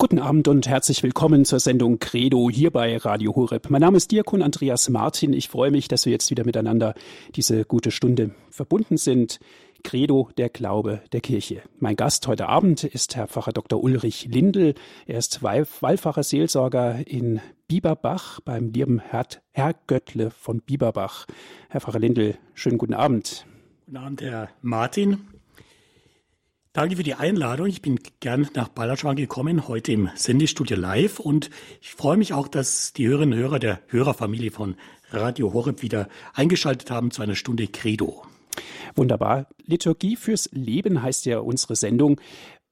Guten Abend und herzlich willkommen zur Sendung Credo hier bei Radio Horeb. Mein Name ist Diakon Andreas Martin. Ich freue mich, dass wir jetzt wieder miteinander diese gute Stunde verbunden sind. Credo, der Glaube der Kirche. Mein Gast heute Abend ist Herr Pfarrer Dr. Ulrich Lindel. Er ist Wallfacher Seelsorger in Bieberbach beim lieben Herr Göttle von Bieberbach. Herr Pfarrer Lindel, schönen guten Abend. Guten Abend, Herr Martin. Danke für die Einladung. Ich bin gern nach Ballerschwang gekommen, heute im Sendestudio live und ich freue mich auch, dass die Hörerinnen und Hörer der Hörerfamilie von Radio Horeb wieder eingeschaltet haben zu einer Stunde Credo. Wunderbar. Liturgie fürs Leben heißt ja unsere Sendung.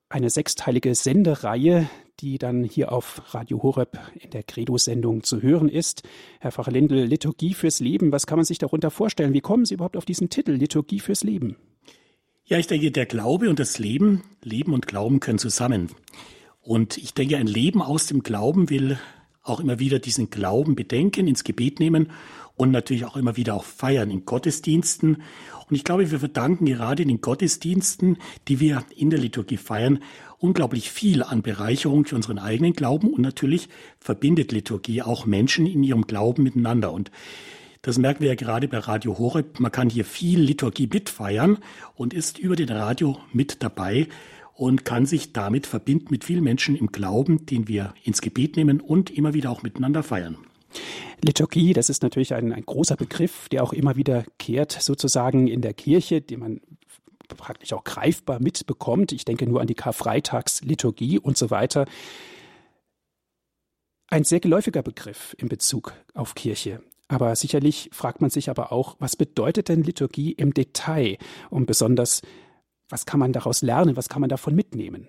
Eine sechsteilige Sendereihe, die dann hier auf Radio Horeb in der Credo-Sendung zu hören ist. Herr Pfarrer Lindl, Liturgie fürs Leben, was kann man sich darunter vorstellen? Wie kommen Sie überhaupt auf diesen Titel, Liturgie fürs Leben? Ja, ich denke, der Glaube und das Leben, Leben und Glauben können zusammen. Und ich denke, ein Leben aus dem Glauben will auch immer wieder diesen Glauben bedenken, ins Gebet nehmen und natürlich auch immer wieder auch feiern in Gottesdiensten. Und ich glaube, wir verdanken gerade in den Gottesdiensten, die wir in der Liturgie feiern, unglaublich viel an Bereicherung für unseren eigenen Glauben und natürlich verbindet Liturgie auch Menschen in ihrem Glauben miteinander. Und das merken wir ja gerade bei Radio Horeb. Man kann hier viel Liturgie mitfeiern und ist über den Radio mit dabei und kann sich damit verbinden mit vielen Menschen im Glauben, den wir ins Gebet nehmen und immer wieder auch miteinander feiern. Liturgie, das ist natürlich ein, ein großer Begriff, der auch immer wieder kehrt sozusagen in der Kirche, den man praktisch auch greifbar mitbekommt. Ich denke nur an die Karfreitagsliturgie und so weiter. Ein sehr geläufiger Begriff in Bezug auf Kirche. Aber sicherlich fragt man sich aber auch, was bedeutet denn Liturgie im Detail? Und besonders, was kann man daraus lernen? Was kann man davon mitnehmen?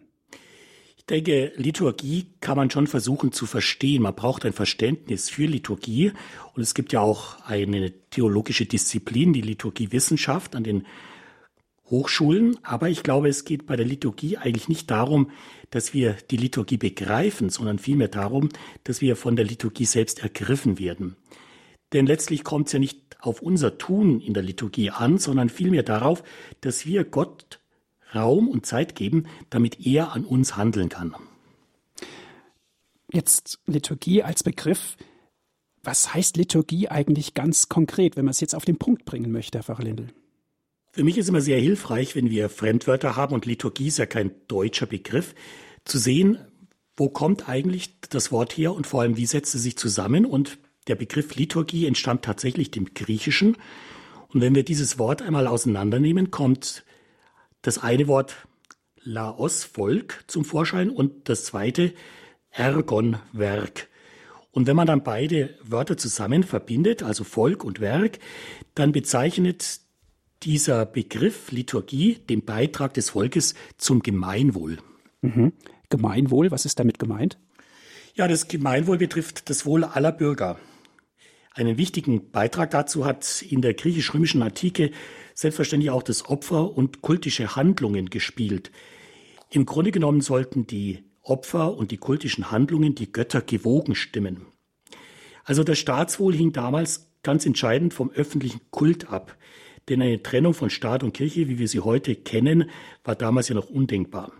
Ich denke, Liturgie kann man schon versuchen zu verstehen. Man braucht ein Verständnis für Liturgie. Und es gibt ja auch eine theologische Disziplin, die Liturgiewissenschaft an den Hochschulen. Aber ich glaube, es geht bei der Liturgie eigentlich nicht darum, dass wir die Liturgie begreifen, sondern vielmehr darum, dass wir von der Liturgie selbst ergriffen werden. Denn letztlich kommt es ja nicht auf unser Tun in der Liturgie an, sondern vielmehr darauf, dass wir Gott Raum und Zeit geben, damit er an uns handeln kann. Jetzt Liturgie als Begriff. Was heißt Liturgie eigentlich ganz konkret, wenn man es jetzt auf den Punkt bringen möchte, Herr Pfarrer Lindel? Für mich ist immer sehr hilfreich, wenn wir Fremdwörter haben und Liturgie ist ja kein deutscher Begriff, zu sehen, wo kommt eigentlich das Wort her und vor allem, wie setzt es sich zusammen und der Begriff Liturgie entstammt tatsächlich dem Griechischen. Und wenn wir dieses Wort einmal auseinandernehmen, kommt das eine Wort Laos, Volk, zum Vorschein und das zweite Ergon, Werk. Und wenn man dann beide Wörter zusammen verbindet, also Volk und Werk, dann bezeichnet dieser Begriff Liturgie den Beitrag des Volkes zum Gemeinwohl. Mhm. Gemeinwohl, was ist damit gemeint? Ja, das Gemeinwohl betrifft das Wohl aller Bürger. Einen wichtigen Beitrag dazu hat in der griechisch-römischen Antike selbstverständlich auch das Opfer und kultische Handlungen gespielt. Im Grunde genommen sollten die Opfer und die kultischen Handlungen die Götter gewogen stimmen. Also das Staatswohl hing damals ganz entscheidend vom öffentlichen Kult ab. Denn eine Trennung von Staat und Kirche, wie wir sie heute kennen, war damals ja noch undenkbar.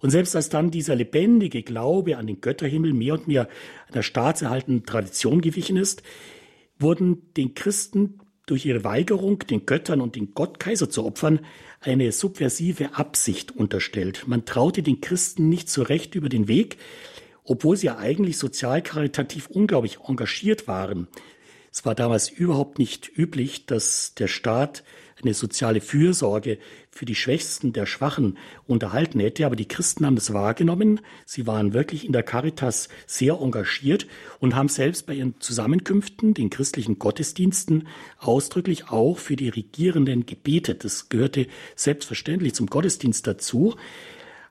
Und selbst als dann dieser lebendige Glaube an den Götterhimmel mehr und mehr einer staatserhaltenen Tradition gewichen ist, wurden den Christen durch ihre Weigerung, den Göttern und den Gottkaiser zu opfern, eine subversive Absicht unterstellt. Man traute den Christen nicht so recht über den Weg, obwohl sie ja eigentlich sozial karitativ unglaublich engagiert waren. Es war damals überhaupt nicht üblich, dass der Staat eine soziale Fürsorge für die Schwächsten der Schwachen unterhalten hätte. Aber die Christen haben das wahrgenommen. Sie waren wirklich in der Caritas sehr engagiert und haben selbst bei ihren Zusammenkünften, den christlichen Gottesdiensten, ausdrücklich auch für die Regierenden gebetet. Das gehörte selbstverständlich zum Gottesdienst dazu.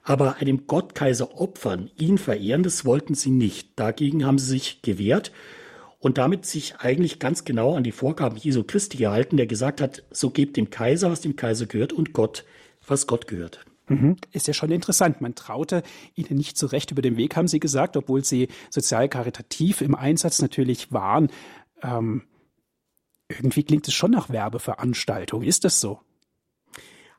Aber einem Gottkaiser opfern, ihn verehren, das wollten sie nicht. Dagegen haben sie sich gewehrt und damit sich eigentlich ganz genau an die Vorgaben Jesu Christi gehalten, der gesagt hat, so gebt dem Kaiser, was dem Kaiser gehört und Gott, was Gott gehört. Mhm. Ist ja schon interessant. Man traute ihnen nicht so recht über den Weg, haben sie gesagt, obwohl sie sozial karitativ im Einsatz natürlich waren. Ähm, irgendwie klingt es schon nach Werbeveranstaltung. Ist das so?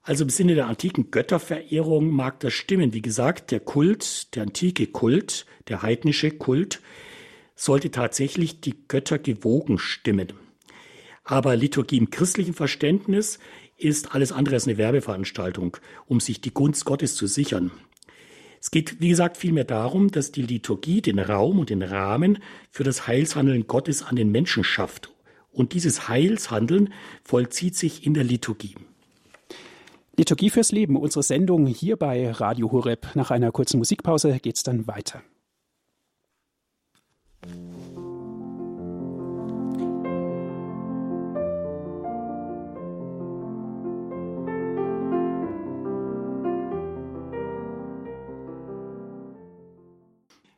Also im Sinne der antiken Götterverehrung mag das stimmen. Wie gesagt, der Kult, der antike Kult, der heidnische Kult, sollte tatsächlich die Götter gewogen stimmen. Aber Liturgie im christlichen Verständnis ist alles andere als eine Werbeveranstaltung, um sich die Gunst Gottes zu sichern. Es geht, wie gesagt, vielmehr darum, dass die Liturgie den Raum und den Rahmen für das Heilshandeln Gottes an den Menschen schafft. Und dieses Heilshandeln vollzieht sich in der Liturgie. Liturgie fürs Leben, unsere Sendung hier bei Radio Horeb. Nach einer kurzen Musikpause geht's dann weiter.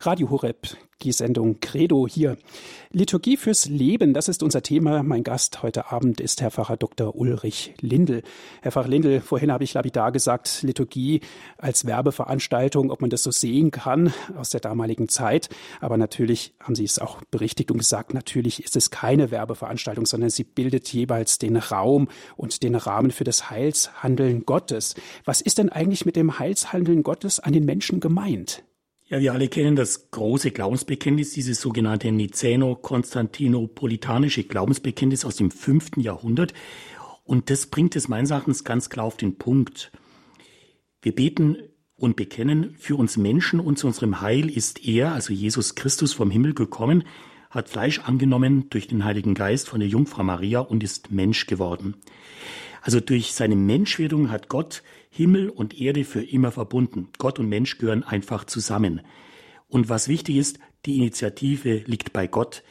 Radio Horeb, die Sendung Credo hier. Liturgie fürs Leben, das ist unser Thema. Mein Gast heute Abend ist Herr Pfarrer Dr. Ulrich Lindel. Herr Pfarrer Lindel, vorhin habe ich lapidar gesagt, Liturgie als Werbeveranstaltung, ob man das so sehen kann aus der damaligen Zeit. Aber natürlich haben Sie es auch berichtigt und gesagt, natürlich ist es keine Werbeveranstaltung, sondern sie bildet jeweils den Raum und den Rahmen für das Heilshandeln Gottes. Was ist denn eigentlich mit dem Heilshandeln Gottes an den Menschen gemeint? Ja, wir alle kennen das große Glaubensbekenntnis, dieses sogenannte Niceno-Konstantinopolitanische Glaubensbekenntnis aus dem fünften Jahrhundert. Und das bringt es meines Erachtens ganz klar auf den Punkt. Wir beten und bekennen, für uns Menschen und zu unserem Heil ist er, also Jesus Christus vom Himmel gekommen, hat Fleisch angenommen durch den Heiligen Geist von der Jungfrau Maria und ist Mensch geworden. Also durch seine Menschwerdung hat Gott Himmel und Erde für immer verbunden. Gott und Mensch gehören einfach zusammen. Und was wichtig ist, die Initiative liegt bei Gott.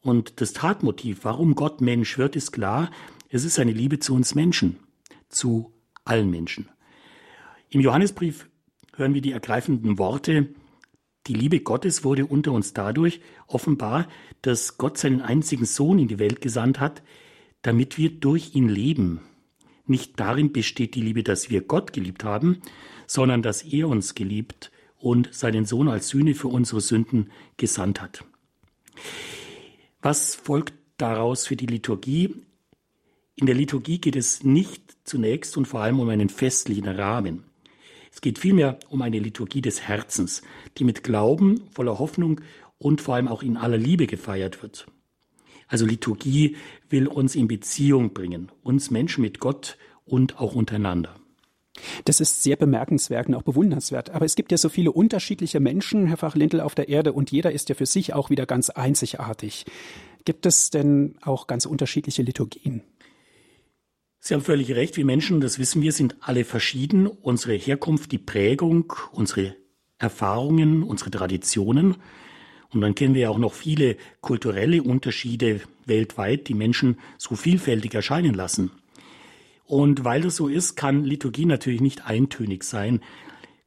Und das Tatmotiv, warum Gott Mensch wird, ist klar. Es ist seine Liebe zu uns Menschen, zu allen Menschen. Im Johannesbrief hören wir die ergreifenden Worte, die Liebe Gottes wurde unter uns dadurch offenbar, dass Gott seinen einzigen Sohn in die Welt gesandt hat, damit wir durch ihn leben. Nicht darin besteht die Liebe, dass wir Gott geliebt haben, sondern dass er uns geliebt und seinen Sohn als Sühne für unsere Sünden gesandt hat. Was folgt daraus für die Liturgie? In der Liturgie geht es nicht zunächst und vor allem um einen festlichen Rahmen. Es geht vielmehr um eine Liturgie des Herzens, die mit Glauben, voller Hoffnung und vor allem auch in aller Liebe gefeiert wird. Also Liturgie will uns in Beziehung bringen, uns Menschen mit Gott und auch untereinander. Das ist sehr bemerkenswert und auch bewundernswert. Aber es gibt ja so viele unterschiedliche Menschen, Herr Fachlindl, auf der Erde und jeder ist ja für sich auch wieder ganz einzigartig. Gibt es denn auch ganz unterschiedliche Liturgien? Sie haben völlig recht. Wir Menschen, das wissen wir, sind alle verschieden. Unsere Herkunft, die Prägung, unsere Erfahrungen, unsere Traditionen. Und dann kennen wir ja auch noch viele kulturelle Unterschiede weltweit, die Menschen so vielfältig erscheinen lassen. Und weil das so ist, kann Liturgie natürlich nicht eintönig sein.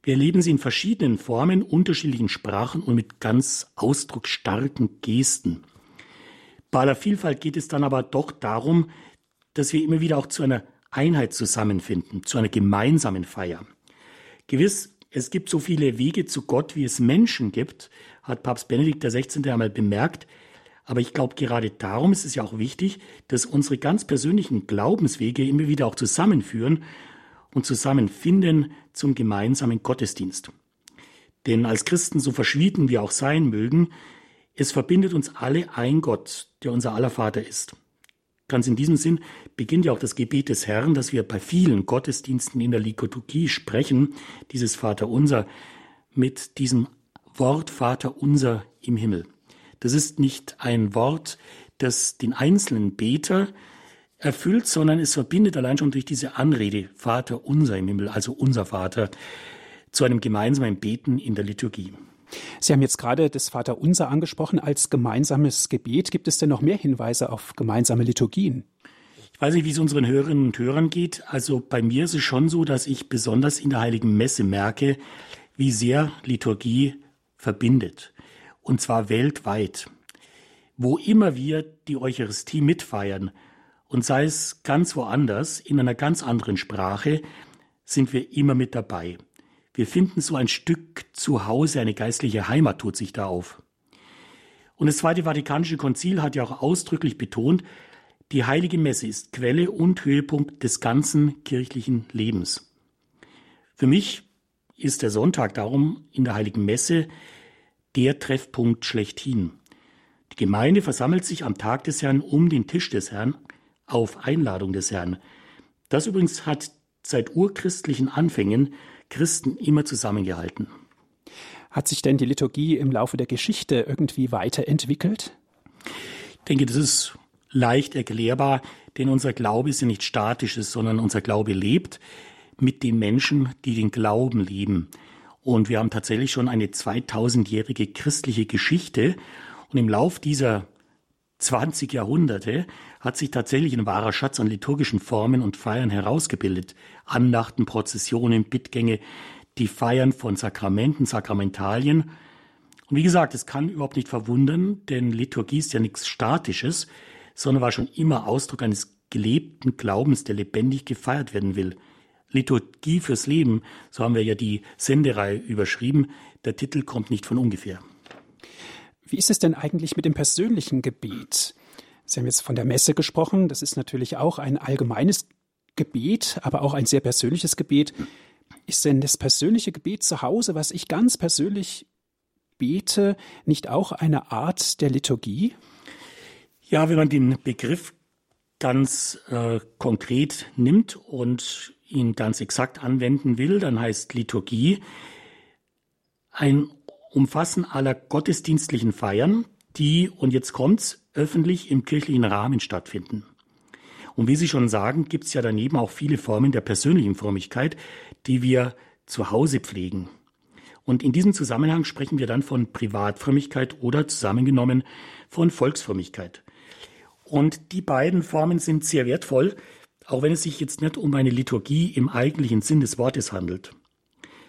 Wir erleben sie in verschiedenen Formen, unterschiedlichen Sprachen und mit ganz ausdrucksstarken Gesten. Bei aller Vielfalt geht es dann aber doch darum, dass wir immer wieder auch zu einer Einheit zusammenfinden, zu einer gemeinsamen Feier. Gewiss, es gibt so viele Wege zu Gott, wie es Menschen gibt, hat Papst Benedikt XVI. einmal bemerkt. Aber ich glaube, gerade darum ist es ja auch wichtig, dass unsere ganz persönlichen Glaubenswege immer wieder auch zusammenführen und zusammenfinden zum gemeinsamen Gottesdienst. Denn als Christen, so verschwiegen wir auch sein mögen, es verbindet uns alle ein Gott, der unser aller Vater ist. Ganz in diesem Sinn beginnt ja auch das Gebet des Herrn, das wir bei vielen Gottesdiensten in der Liturgie sprechen, dieses Vater unser, mit diesem Wort Vater unser im Himmel. Das ist nicht ein Wort, das den einzelnen Beter erfüllt, sondern es verbindet allein schon durch diese Anrede Vater unser im Himmel, also unser Vater, zu einem gemeinsamen Beten in der Liturgie. Sie haben jetzt gerade das Vaterunser angesprochen als gemeinsames Gebet. Gibt es denn noch mehr Hinweise auf gemeinsame Liturgien? Ich weiß nicht, wie es unseren Hörerinnen und Hörern geht. Also bei mir ist es schon so, dass ich besonders in der Heiligen Messe merke, wie sehr Liturgie verbindet und zwar weltweit. Wo immer wir die Eucharistie mitfeiern, und sei es ganz woanders, in einer ganz anderen Sprache, sind wir immer mit dabei. Wir finden so ein Stück zu Hause, eine geistliche Heimat tut sich da auf. Und das Zweite Vatikanische Konzil hat ja auch ausdrücklich betont, Die heilige Messe ist Quelle und Höhepunkt des ganzen kirchlichen Lebens. Für mich ist der Sonntag darum in der heiligen Messe der Treffpunkt schlechthin. Die Gemeinde versammelt sich am Tag des Herrn um den Tisch des Herrn auf Einladung des Herrn. Das übrigens hat seit urchristlichen Anfängen Christen immer zusammengehalten. Hat sich denn die Liturgie im Laufe der Geschichte irgendwie weiterentwickelt? Ich denke, das ist leicht erklärbar, denn unser Glaube ist ja nicht statisches, sondern unser Glaube lebt mit den Menschen, die den Glauben leben. Und wir haben tatsächlich schon eine 2000-jährige christliche Geschichte. Und im Lauf dieser 20 Jahrhunderte hat sich tatsächlich ein wahrer Schatz an liturgischen Formen und Feiern herausgebildet. Andachten, Prozessionen, Bittgänge, die Feiern von Sakramenten, Sakramentalien. Und wie gesagt, es kann überhaupt nicht verwundern, denn Liturgie ist ja nichts Statisches, sondern war schon immer Ausdruck eines gelebten Glaubens, der lebendig gefeiert werden will. Liturgie fürs Leben, so haben wir ja die Sendereihe überschrieben. Der Titel kommt nicht von ungefähr. Wie ist es denn eigentlich mit dem persönlichen Gebet? Sie haben jetzt von der Messe gesprochen. Das ist natürlich auch ein allgemeines Gebet, aber auch ein sehr persönliches Gebet. Ist denn das persönliche Gebet zu Hause, was ich ganz persönlich bete, nicht auch eine Art der Liturgie? Ja, wenn man den Begriff ganz äh, konkret nimmt und ihn ganz exakt anwenden will, dann heißt Liturgie ein Umfassen aller gottesdienstlichen Feiern, die, und jetzt kommt's, öffentlich im kirchlichen Rahmen stattfinden. Und wie Sie schon sagen, gibt's ja daneben auch viele Formen der persönlichen Frömmigkeit, die wir zu Hause pflegen. Und in diesem Zusammenhang sprechen wir dann von Privatfrömmigkeit oder zusammengenommen von Volksfrömmigkeit. Und die beiden Formen sind sehr wertvoll, auch wenn es sich jetzt nicht um eine Liturgie im eigentlichen Sinn des Wortes handelt.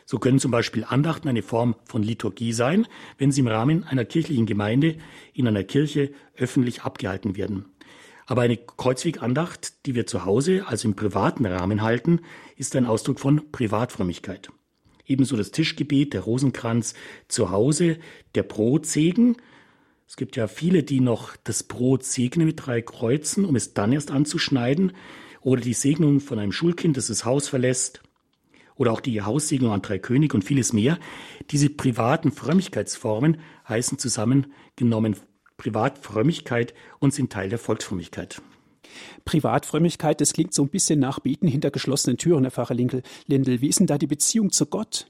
So können zum Beispiel Andachten eine Form von Liturgie sein, wenn sie im Rahmen einer kirchlichen Gemeinde in einer Kirche öffentlich abgehalten werden. Aber eine Kreuzwegandacht, die wir zu Hause, also im privaten Rahmen halten, ist ein Ausdruck von Privatfrömmigkeit. Ebenso das Tischgebet, der Rosenkranz zu Hause, der Brotsegen. Es gibt ja viele, die noch das Brot segnen mit drei Kreuzen, um es dann erst anzuschneiden oder die Segnung von einem Schulkind, das das Haus verlässt, oder auch die Haussegnung an drei König und vieles mehr. Diese privaten Frömmigkeitsformen heißen zusammengenommen Privatfrömmigkeit und sind Teil der Volksfrömmigkeit. Privatfrömmigkeit, das klingt so ein bisschen nach Beten hinter geschlossenen Türen, Herr Pfarrer Lindl. Wie ist denn da die Beziehung zu Gott?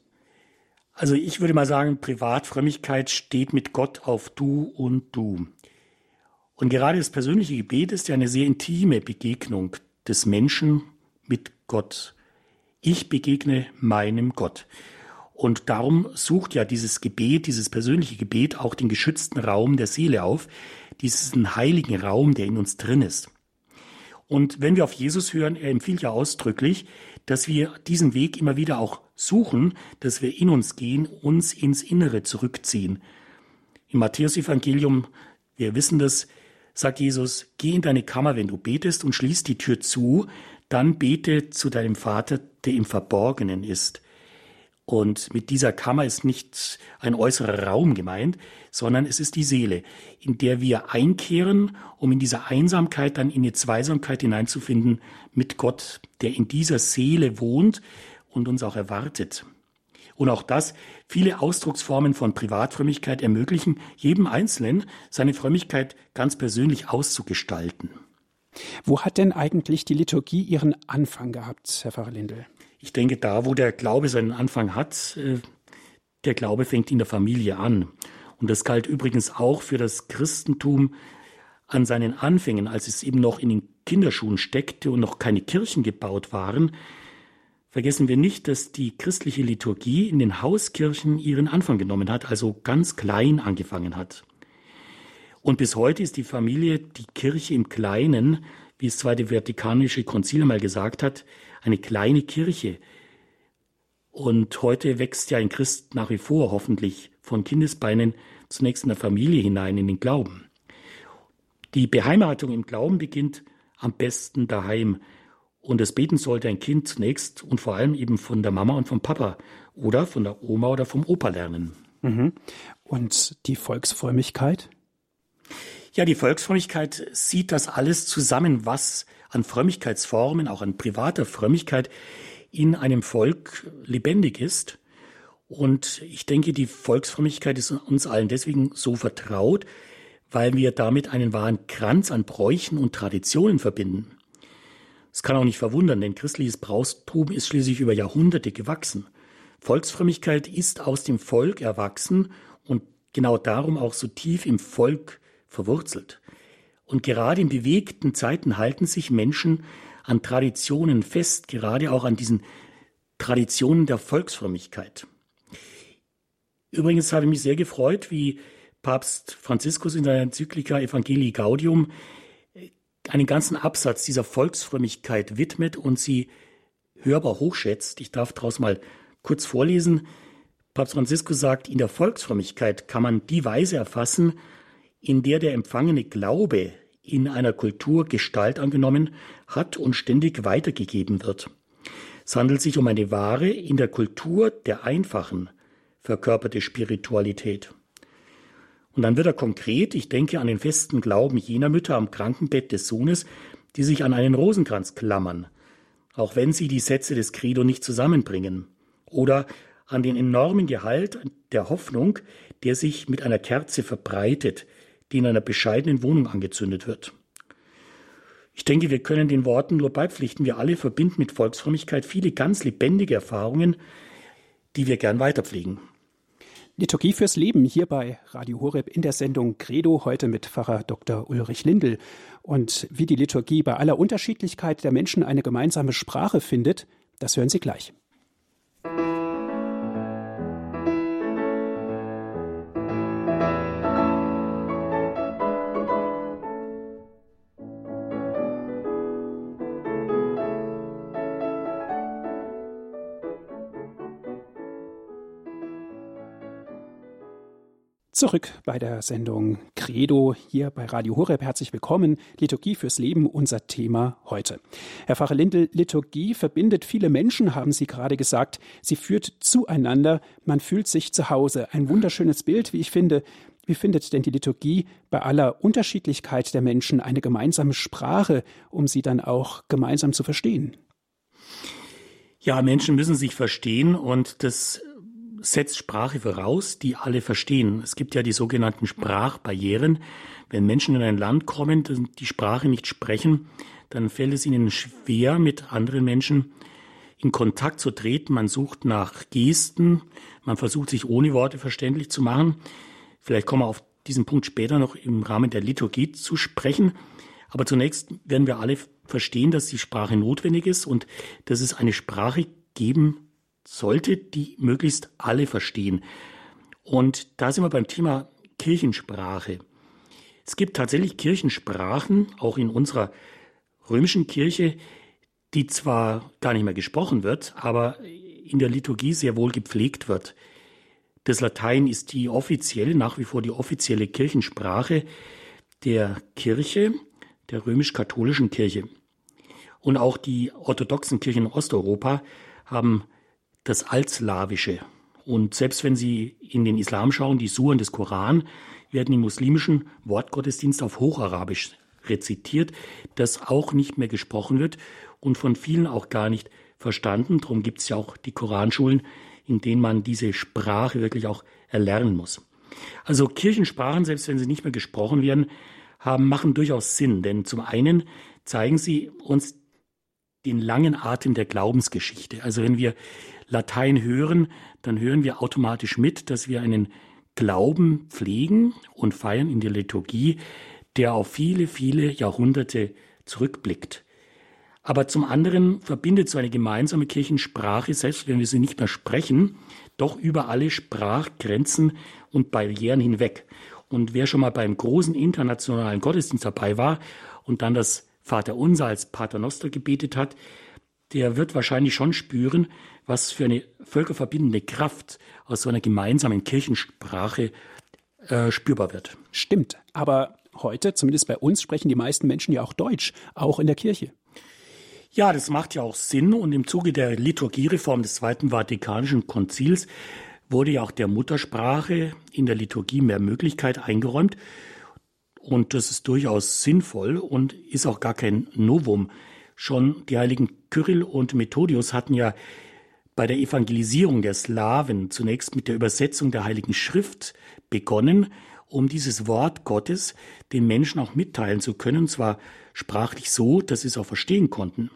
Also ich würde mal sagen, Privatfrömmigkeit steht mit Gott auf Du und Du. Und gerade das persönliche Gebet ist ja eine sehr intime Begegnung des Menschen mit Gott. Ich begegne meinem Gott. Und darum sucht ja dieses Gebet, dieses persönliche Gebet auch den geschützten Raum der Seele auf, diesen heiligen Raum, der in uns drin ist. Und wenn wir auf Jesus hören, er empfiehlt ja ausdrücklich, dass wir diesen Weg immer wieder auch suchen, dass wir in uns gehen, uns ins Innere zurückziehen. Im Matthäus-Evangelium, wir wissen das, sagt Jesus, geh in deine Kammer, wenn du betest und schließ die Tür zu, dann bete zu deinem Vater, der im Verborgenen ist. Und mit dieser Kammer ist nicht ein äußerer Raum gemeint, sondern es ist die Seele, in der wir einkehren, um in dieser Einsamkeit dann in die Zweisamkeit hineinzufinden mit Gott, der in dieser Seele wohnt und uns auch erwartet. Und auch das, viele Ausdrucksformen von Privatfrömmigkeit ermöglichen jedem Einzelnen, seine Frömmigkeit ganz persönlich auszugestalten. Wo hat denn eigentlich die Liturgie ihren Anfang gehabt, Herr Pfarrer Lindel? Ich denke, da, wo der Glaube seinen Anfang hat, äh, der Glaube fängt in der Familie an. Und das galt übrigens auch für das Christentum an seinen Anfängen, als es eben noch in den Kinderschuhen steckte und noch keine Kirchen gebaut waren, Vergessen wir nicht, dass die christliche Liturgie in den Hauskirchen ihren Anfang genommen hat, also ganz klein angefangen hat. Und bis heute ist die Familie, die Kirche im Kleinen, wie es Zweite Vatikanische Konzil einmal gesagt hat, eine kleine Kirche. Und heute wächst ja ein Christ nach wie vor hoffentlich von Kindesbeinen zunächst in der Familie hinein in den Glauben. Die Beheimatung im Glauben beginnt am besten daheim. Und das Beten sollte ein Kind zunächst und vor allem eben von der Mama und vom Papa oder von der Oma oder vom Opa lernen. Mhm. Und die Volksfrömmigkeit? Ja, die Volksfrömmigkeit sieht das alles zusammen, was an Frömmigkeitsformen, auch an privater Frömmigkeit in einem Volk lebendig ist. Und ich denke, die Volksfrömmigkeit ist uns allen deswegen so vertraut, weil wir damit einen wahren Kranz an Bräuchen und Traditionen verbinden. Es kann auch nicht verwundern, denn christliches Brauchtum ist schließlich über Jahrhunderte gewachsen. Volksfrömmigkeit ist aus dem Volk erwachsen und genau darum auch so tief im Volk verwurzelt. Und gerade in bewegten Zeiten halten sich Menschen an Traditionen fest, gerade auch an diesen Traditionen der Volksfrömmigkeit. Übrigens habe ich mich sehr gefreut, wie Papst Franziskus in der Enzyklika Evangelii Gaudium einen ganzen Absatz dieser Volksfrömmigkeit widmet und sie hörbar hochschätzt. Ich darf daraus mal kurz vorlesen. Papst Franziskus sagt, in der Volksfrömmigkeit kann man die Weise erfassen, in der der empfangene Glaube in einer Kultur Gestalt angenommen hat und ständig weitergegeben wird. Es handelt sich um eine wahre, in der Kultur der Einfachen verkörperte Spiritualität. Und dann wird er konkret, ich denke an den festen Glauben jener Mütter am Krankenbett des Sohnes, die sich an einen Rosenkranz klammern, auch wenn sie die Sätze des Credo nicht zusammenbringen. Oder an den enormen Gehalt der Hoffnung, der sich mit einer Kerze verbreitet, die in einer bescheidenen Wohnung angezündet wird. Ich denke, wir können den Worten nur beipflichten. Wir alle verbinden mit Volksfrömmigkeit viele ganz lebendige Erfahrungen, die wir gern weiterpflegen. Liturgie fürs Leben hier bei Radio Horeb in der Sendung Credo heute mit Pfarrer Dr. Ulrich Lindel. Und wie die Liturgie bei aller Unterschiedlichkeit der Menschen eine gemeinsame Sprache findet, das hören Sie gleich. Zurück bei der Sendung Credo hier bei Radio Horeb. Herzlich willkommen. Liturgie fürs Leben, unser Thema heute. Herr Pfarrer Lindel, Liturgie verbindet viele Menschen, haben Sie gerade gesagt. Sie führt zueinander. Man fühlt sich zu Hause. Ein wunderschönes Bild, wie ich finde. Wie findet denn die Liturgie bei aller Unterschiedlichkeit der Menschen eine gemeinsame Sprache, um sie dann auch gemeinsam zu verstehen? Ja, Menschen müssen sich verstehen und das setzt Sprache voraus, die alle verstehen. Es gibt ja die sogenannten Sprachbarrieren. Wenn Menschen in ein Land kommen, die Sprache nicht sprechen, dann fällt es ihnen schwer, mit anderen Menschen in Kontakt zu treten. Man sucht nach Gesten, man versucht sich ohne Worte verständlich zu machen. Vielleicht kommen wir auf diesen Punkt später noch im Rahmen der Liturgie zu sprechen. Aber zunächst werden wir alle verstehen, dass die Sprache notwendig ist und dass es eine Sprache geben sollte, die möglichst alle verstehen. Und da sind wir beim Thema Kirchensprache. Es gibt tatsächlich Kirchensprachen, auch in unserer römischen Kirche, die zwar gar nicht mehr gesprochen wird, aber in der Liturgie sehr wohl gepflegt wird. Das Latein ist die offizielle, nach wie vor die offizielle Kirchensprache der Kirche, der römisch-katholischen Kirche. Und auch die orthodoxen Kirchen in Osteuropa haben das Altslawische. Und selbst wenn Sie in den Islam schauen, die Suren des Koran werden im muslimischen Wortgottesdienst auf Hocharabisch rezitiert, das auch nicht mehr gesprochen wird und von vielen auch gar nicht verstanden. Darum gibt es ja auch die Koranschulen, in denen man diese Sprache wirklich auch erlernen muss. Also Kirchensprachen, selbst wenn sie nicht mehr gesprochen werden, haben, machen durchaus Sinn, denn zum einen zeigen sie uns den langen Atem der Glaubensgeschichte. Also wenn wir Latein hören, dann hören wir automatisch mit, dass wir einen Glauben pflegen und feiern in der Liturgie, der auf viele, viele Jahrhunderte zurückblickt. Aber zum anderen verbindet so eine gemeinsame Kirchensprache, selbst wenn wir sie nicht mehr sprechen, doch über alle Sprachgrenzen und Barrieren hinweg. Und wer schon mal beim großen internationalen Gottesdienst dabei war und dann das Vaterunser als Paternoster gebetet hat, der wird wahrscheinlich schon spüren, was für eine völkerverbindende Kraft aus so einer gemeinsamen Kirchensprache äh, spürbar wird. Stimmt, aber heute, zumindest bei uns, sprechen die meisten Menschen ja auch Deutsch, auch in der Kirche. Ja, das macht ja auch Sinn und im Zuge der Liturgiereform des Zweiten Vatikanischen Konzils wurde ja auch der Muttersprache in der Liturgie mehr Möglichkeit eingeräumt. Und das ist durchaus sinnvoll und ist auch gar kein Novum. Schon die heiligen Kyrill und Methodius hatten ja bei der Evangelisierung der Slawen zunächst mit der Übersetzung der Heiligen Schrift begonnen, um dieses Wort Gottes den Menschen auch mitteilen zu können, zwar sprachlich so, dass sie es auch verstehen konnten.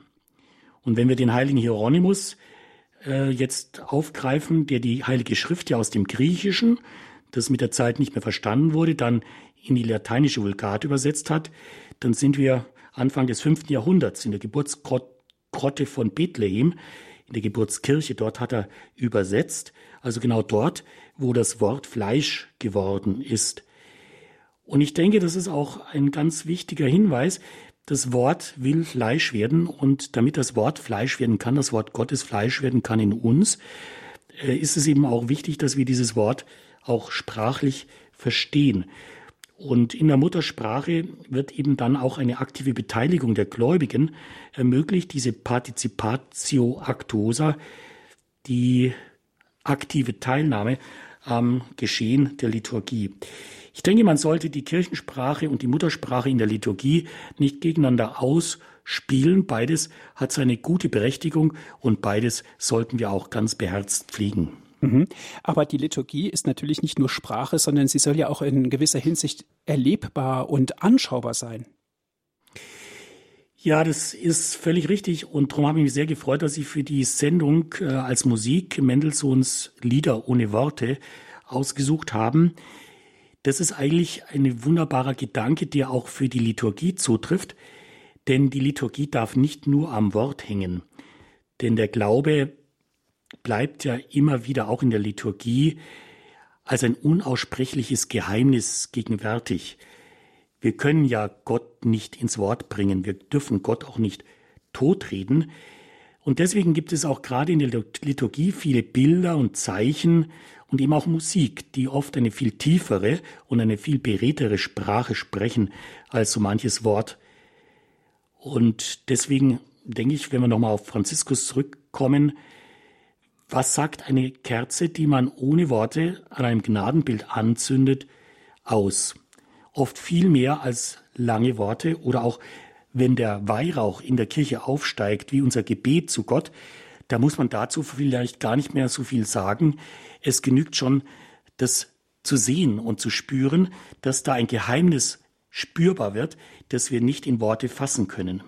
Und wenn wir den heiligen Hieronymus äh, jetzt aufgreifen, der die Heilige Schrift ja aus dem Griechischen, das mit der Zeit nicht mehr verstanden wurde, dann in die lateinische Vulgate übersetzt hat, dann sind wir Anfang des fünften Jahrhunderts in der Geburtsgrotte von Bethlehem, in der Geburtskirche. Dort hat er übersetzt, also genau dort, wo das Wort Fleisch geworden ist. Und ich denke, das ist auch ein ganz wichtiger Hinweis. Das Wort will Fleisch werden und damit das Wort Fleisch werden kann, das Wort Gottes Fleisch werden kann in uns, äh, ist es eben auch wichtig, dass wir dieses Wort auch sprachlich verstehen. Und in der Muttersprache wird eben dann auch eine aktive Beteiligung der Gläubigen ermöglicht, diese Participatio Actosa, die aktive Teilnahme am Geschehen der Liturgie. Ich denke, man sollte die Kirchensprache und die Muttersprache in der Liturgie nicht gegeneinander ausspielen. Beides hat seine gute Berechtigung und beides sollten wir auch ganz beherzt pflegen. Mhm. Aber die Liturgie ist natürlich nicht nur Sprache, sondern sie soll ja auch in gewisser Hinsicht erlebbar und anschaubar sein. Ja, das ist völlig richtig und darum habe ich mich sehr gefreut, dass Sie für die Sendung äh, als Musik Mendelssohns Lieder ohne Worte ausgesucht haben. Das ist eigentlich ein wunderbarer Gedanke, der auch für die Liturgie zutrifft, denn die Liturgie darf nicht nur am Wort hängen, denn der Glaube bleibt ja immer wieder auch in der Liturgie als ein unaussprechliches Geheimnis gegenwärtig. Wir können ja Gott nicht ins Wort bringen, wir dürfen Gott auch nicht totreden. Und deswegen gibt es auch gerade in der Liturgie viele Bilder und Zeichen und eben auch Musik, die oft eine viel tiefere und eine viel beredtere Sprache sprechen als so manches Wort. Und deswegen denke ich, wenn wir nochmal auf Franziskus zurückkommen, was sagt eine Kerze, die man ohne Worte an einem Gnadenbild anzündet, aus? Oft viel mehr als lange Worte oder auch wenn der Weihrauch in der Kirche aufsteigt, wie unser Gebet zu Gott, da muss man dazu vielleicht gar nicht mehr so viel sagen. Es genügt schon, das zu sehen und zu spüren, dass da ein Geheimnis spürbar wird, das wir nicht in Worte fassen können.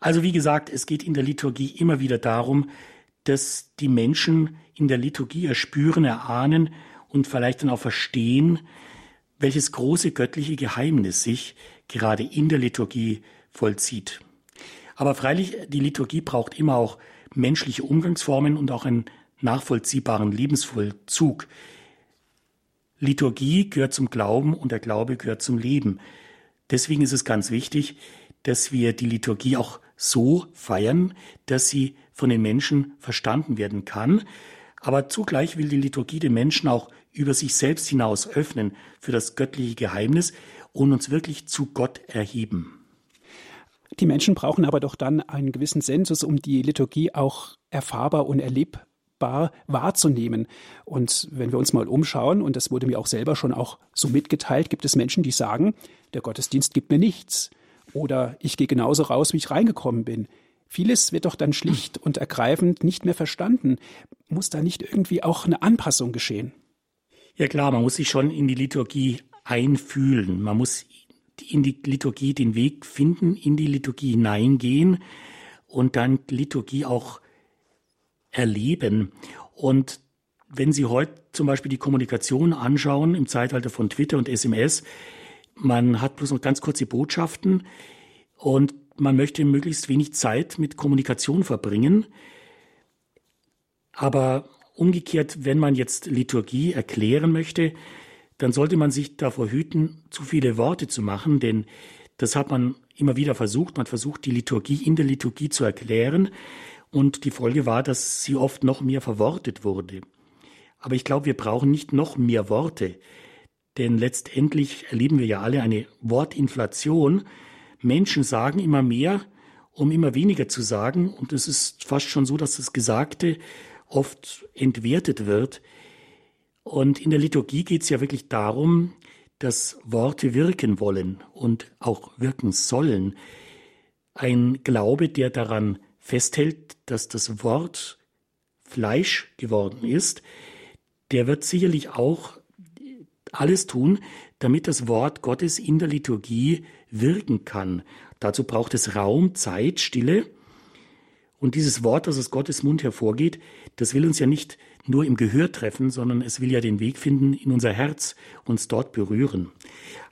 Also wie gesagt, es geht in der Liturgie immer wieder darum, dass die Menschen in der Liturgie erspüren, erahnen und vielleicht dann auch verstehen, welches große göttliche Geheimnis sich gerade in der Liturgie vollzieht. Aber freilich, die Liturgie braucht immer auch menschliche Umgangsformen und auch einen nachvollziehbaren Lebensvollzug. Liturgie gehört zum Glauben und der Glaube gehört zum Leben. Deswegen ist es ganz wichtig, dass wir die Liturgie auch so feiern, dass sie von den Menschen verstanden werden kann. Aber zugleich will die Liturgie den Menschen auch über sich selbst hinaus öffnen für das göttliche Geheimnis und uns wirklich zu Gott erheben. Die Menschen brauchen aber doch dann einen gewissen Sensus, um die Liturgie auch erfahrbar und erlebbar wahrzunehmen. Und wenn wir uns mal umschauen, und das wurde mir auch selber schon auch so mitgeteilt, gibt es Menschen, die sagen, der Gottesdienst gibt mir nichts. Oder ich gehe genauso raus, wie ich reingekommen bin. Vieles wird doch dann schlicht und ergreifend nicht mehr verstanden. Muss da nicht irgendwie auch eine Anpassung geschehen? Ja klar, man muss sich schon in die Liturgie einfühlen. Man muss in die Liturgie den Weg finden, in die Liturgie hineingehen und dann Liturgie auch erleben. Und wenn Sie heute zum Beispiel die Kommunikation anschauen im Zeitalter von Twitter und SMS, man hat bloß noch ganz kurze Botschaften und man möchte möglichst wenig Zeit mit Kommunikation verbringen. Aber umgekehrt, wenn man jetzt Liturgie erklären möchte, dann sollte man sich davor hüten, zu viele Worte zu machen, denn das hat man immer wieder versucht. Man versucht, die Liturgie in der Liturgie zu erklären und die Folge war, dass sie oft noch mehr verwortet wurde. Aber ich glaube, wir brauchen nicht noch mehr Worte. Denn letztendlich erleben wir ja alle eine Wortinflation. Menschen sagen immer mehr, um immer weniger zu sagen. Und es ist fast schon so, dass das Gesagte oft entwertet wird. Und in der Liturgie geht es ja wirklich darum, dass Worte wirken wollen und auch wirken sollen. Ein Glaube, der daran festhält, dass das Wort Fleisch geworden ist, der wird sicherlich auch alles tun, damit das Wort Gottes in der Liturgie wirken kann. Dazu braucht es Raum, Zeit, Stille. Und dieses Wort, das aus Gottes Mund hervorgeht, das will uns ja nicht nur im Gehör treffen, sondern es will ja den Weg finden in unser Herz, uns dort berühren.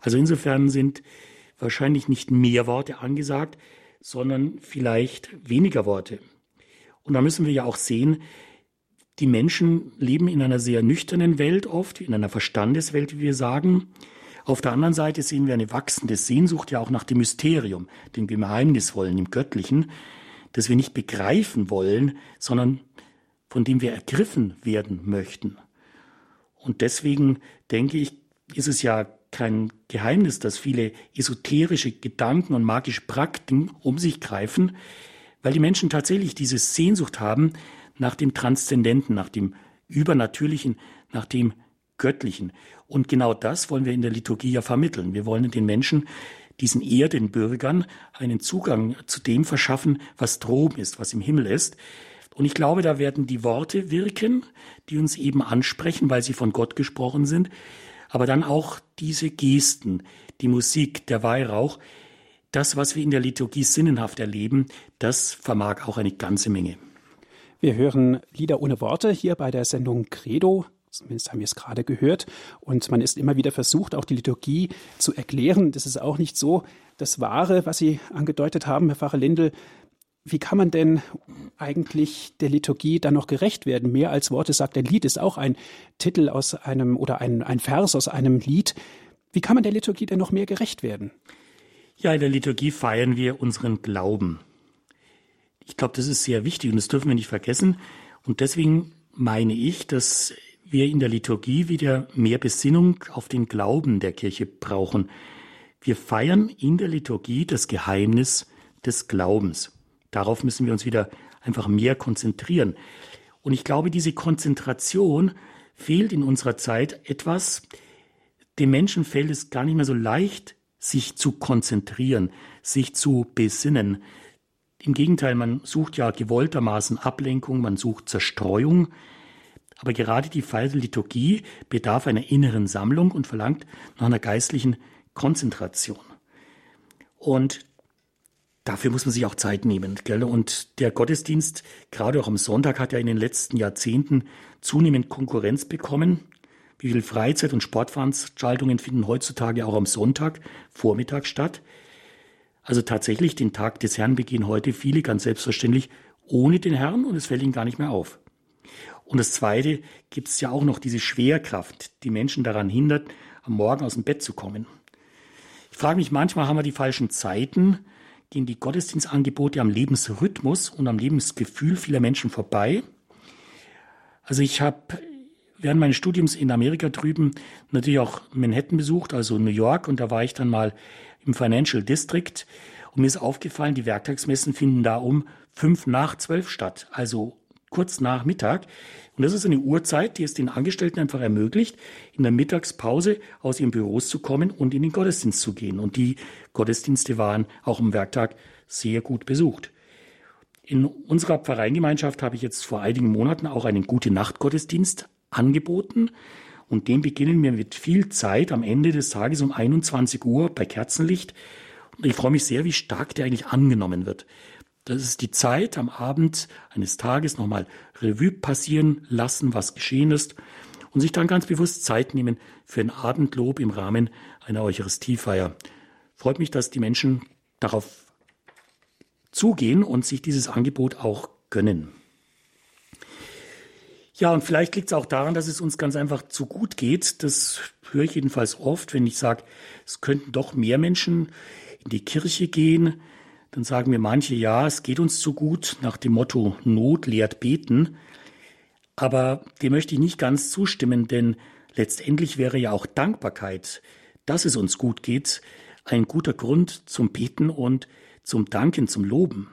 Also insofern sind wahrscheinlich nicht mehr Worte angesagt, sondern vielleicht weniger Worte. Und da müssen wir ja auch sehen, die Menschen leben in einer sehr nüchternen Welt oft, in einer Verstandeswelt, wie wir sagen. Auf der anderen Seite sehen wir eine wachsende Sehnsucht ja auch nach dem Mysterium, dem Geheimnisvollen, dem Göttlichen, das wir nicht begreifen wollen, sondern von dem wir ergriffen werden möchten. Und deswegen denke ich, ist es ja kein Geheimnis, dass viele esoterische Gedanken und magische Praktiken um sich greifen, weil die Menschen tatsächlich diese Sehnsucht haben nach dem Transzendenten, nach dem Übernatürlichen, nach dem Göttlichen. Und genau das wollen wir in der Liturgie ja vermitteln. Wir wollen den Menschen, diesen Erdenbürgern, einen Zugang zu dem verschaffen, was droben ist, was im Himmel ist. Und ich glaube, da werden die Worte wirken, die uns eben ansprechen, weil sie von Gott gesprochen sind, aber dann auch diese Gesten, die Musik, der Weihrauch, das, was wir in der Liturgie sinnenhaft erleben, das vermag auch eine ganze Menge. Wir hören Lieder ohne Worte hier bei der Sendung Credo. Zumindest haben wir es gerade gehört. Und man ist immer wieder versucht, auch die Liturgie zu erklären. Das ist auch nicht so das Wahre, was Sie angedeutet haben, Herr Pfarrer Lindel. Wie kann man denn eigentlich der Liturgie dann noch gerecht werden? Mehr als Worte sagt ein Lied ist auch ein Titel aus einem oder ein, ein Vers aus einem Lied. Wie kann man der Liturgie denn noch mehr gerecht werden? Ja, in der Liturgie feiern wir unseren Glauben. Ich glaube, das ist sehr wichtig und das dürfen wir nicht vergessen. Und deswegen meine ich, dass wir in der Liturgie wieder mehr Besinnung auf den Glauben der Kirche brauchen. Wir feiern in der Liturgie das Geheimnis des Glaubens. Darauf müssen wir uns wieder einfach mehr konzentrieren. Und ich glaube, diese Konzentration fehlt in unserer Zeit etwas. Dem Menschen fällt es gar nicht mehr so leicht, sich zu konzentrieren, sich zu besinnen. Im Gegenteil, man sucht ja gewolltermaßen Ablenkung, man sucht Zerstreuung. Aber gerade die Feier der Liturgie bedarf einer inneren Sammlung und verlangt nach einer geistlichen Konzentration. Und dafür muss man sich auch Zeit nehmen. Gell? Und der Gottesdienst, gerade auch am Sonntag, hat ja in den letzten Jahrzehnten zunehmend Konkurrenz bekommen. Wie viele Freizeit- und Sportveranstaltungen finden heutzutage auch am Sonntag Vormittag statt? Also tatsächlich, den Tag des Herrn begehen heute viele ganz selbstverständlich ohne den Herrn und es fällt ihnen gar nicht mehr auf. Und das Zweite gibt es ja auch noch diese Schwerkraft, die Menschen daran hindert, am Morgen aus dem Bett zu kommen. Ich frage mich manchmal, haben wir die falschen Zeiten? gehen die Gottesdienstangebote am Lebensrhythmus und am Lebensgefühl vieler Menschen vorbei. Also ich habe während meines Studiums in Amerika drüben natürlich auch Manhattan besucht, also New York, und da war ich dann mal im Financial District und mir ist aufgefallen, die Werktagsmessen finden da um fünf nach zwölf statt, also kurz nach Mittag. Und das ist eine Uhrzeit, die es den Angestellten einfach ermöglicht, in der Mittagspause aus ihren Büros zu kommen und in den Gottesdienst zu gehen. Und die Gottesdienste waren auch am Werktag sehr gut besucht. In unserer Pfarreiengemeinschaft habe ich jetzt vor einigen Monaten auch einen gute Nacht Gottesdienst angeboten. Und den beginnen wir mit viel Zeit am Ende des Tages um 21 Uhr bei Kerzenlicht. Und ich freue mich sehr, wie stark der eigentlich angenommen wird. Das ist die Zeit am Abend eines Tages nochmal Revue passieren lassen, was geschehen ist und sich dann ganz bewusst Zeit nehmen für ein Abendlob im Rahmen einer Eucharistiefeier. Freut mich, dass die Menschen darauf zugehen und sich dieses Angebot auch gönnen. Ja, und vielleicht liegt es auch daran, dass es uns ganz einfach zu gut geht. Das höre ich jedenfalls oft, wenn ich sage, es könnten doch mehr Menschen in die Kirche gehen, dann sagen mir manche, ja, es geht uns zu gut, nach dem Motto Not lehrt beten. Aber dem möchte ich nicht ganz zustimmen, denn letztendlich wäre ja auch Dankbarkeit, dass es uns gut geht, ein guter Grund zum Beten und zum Danken, zum Loben.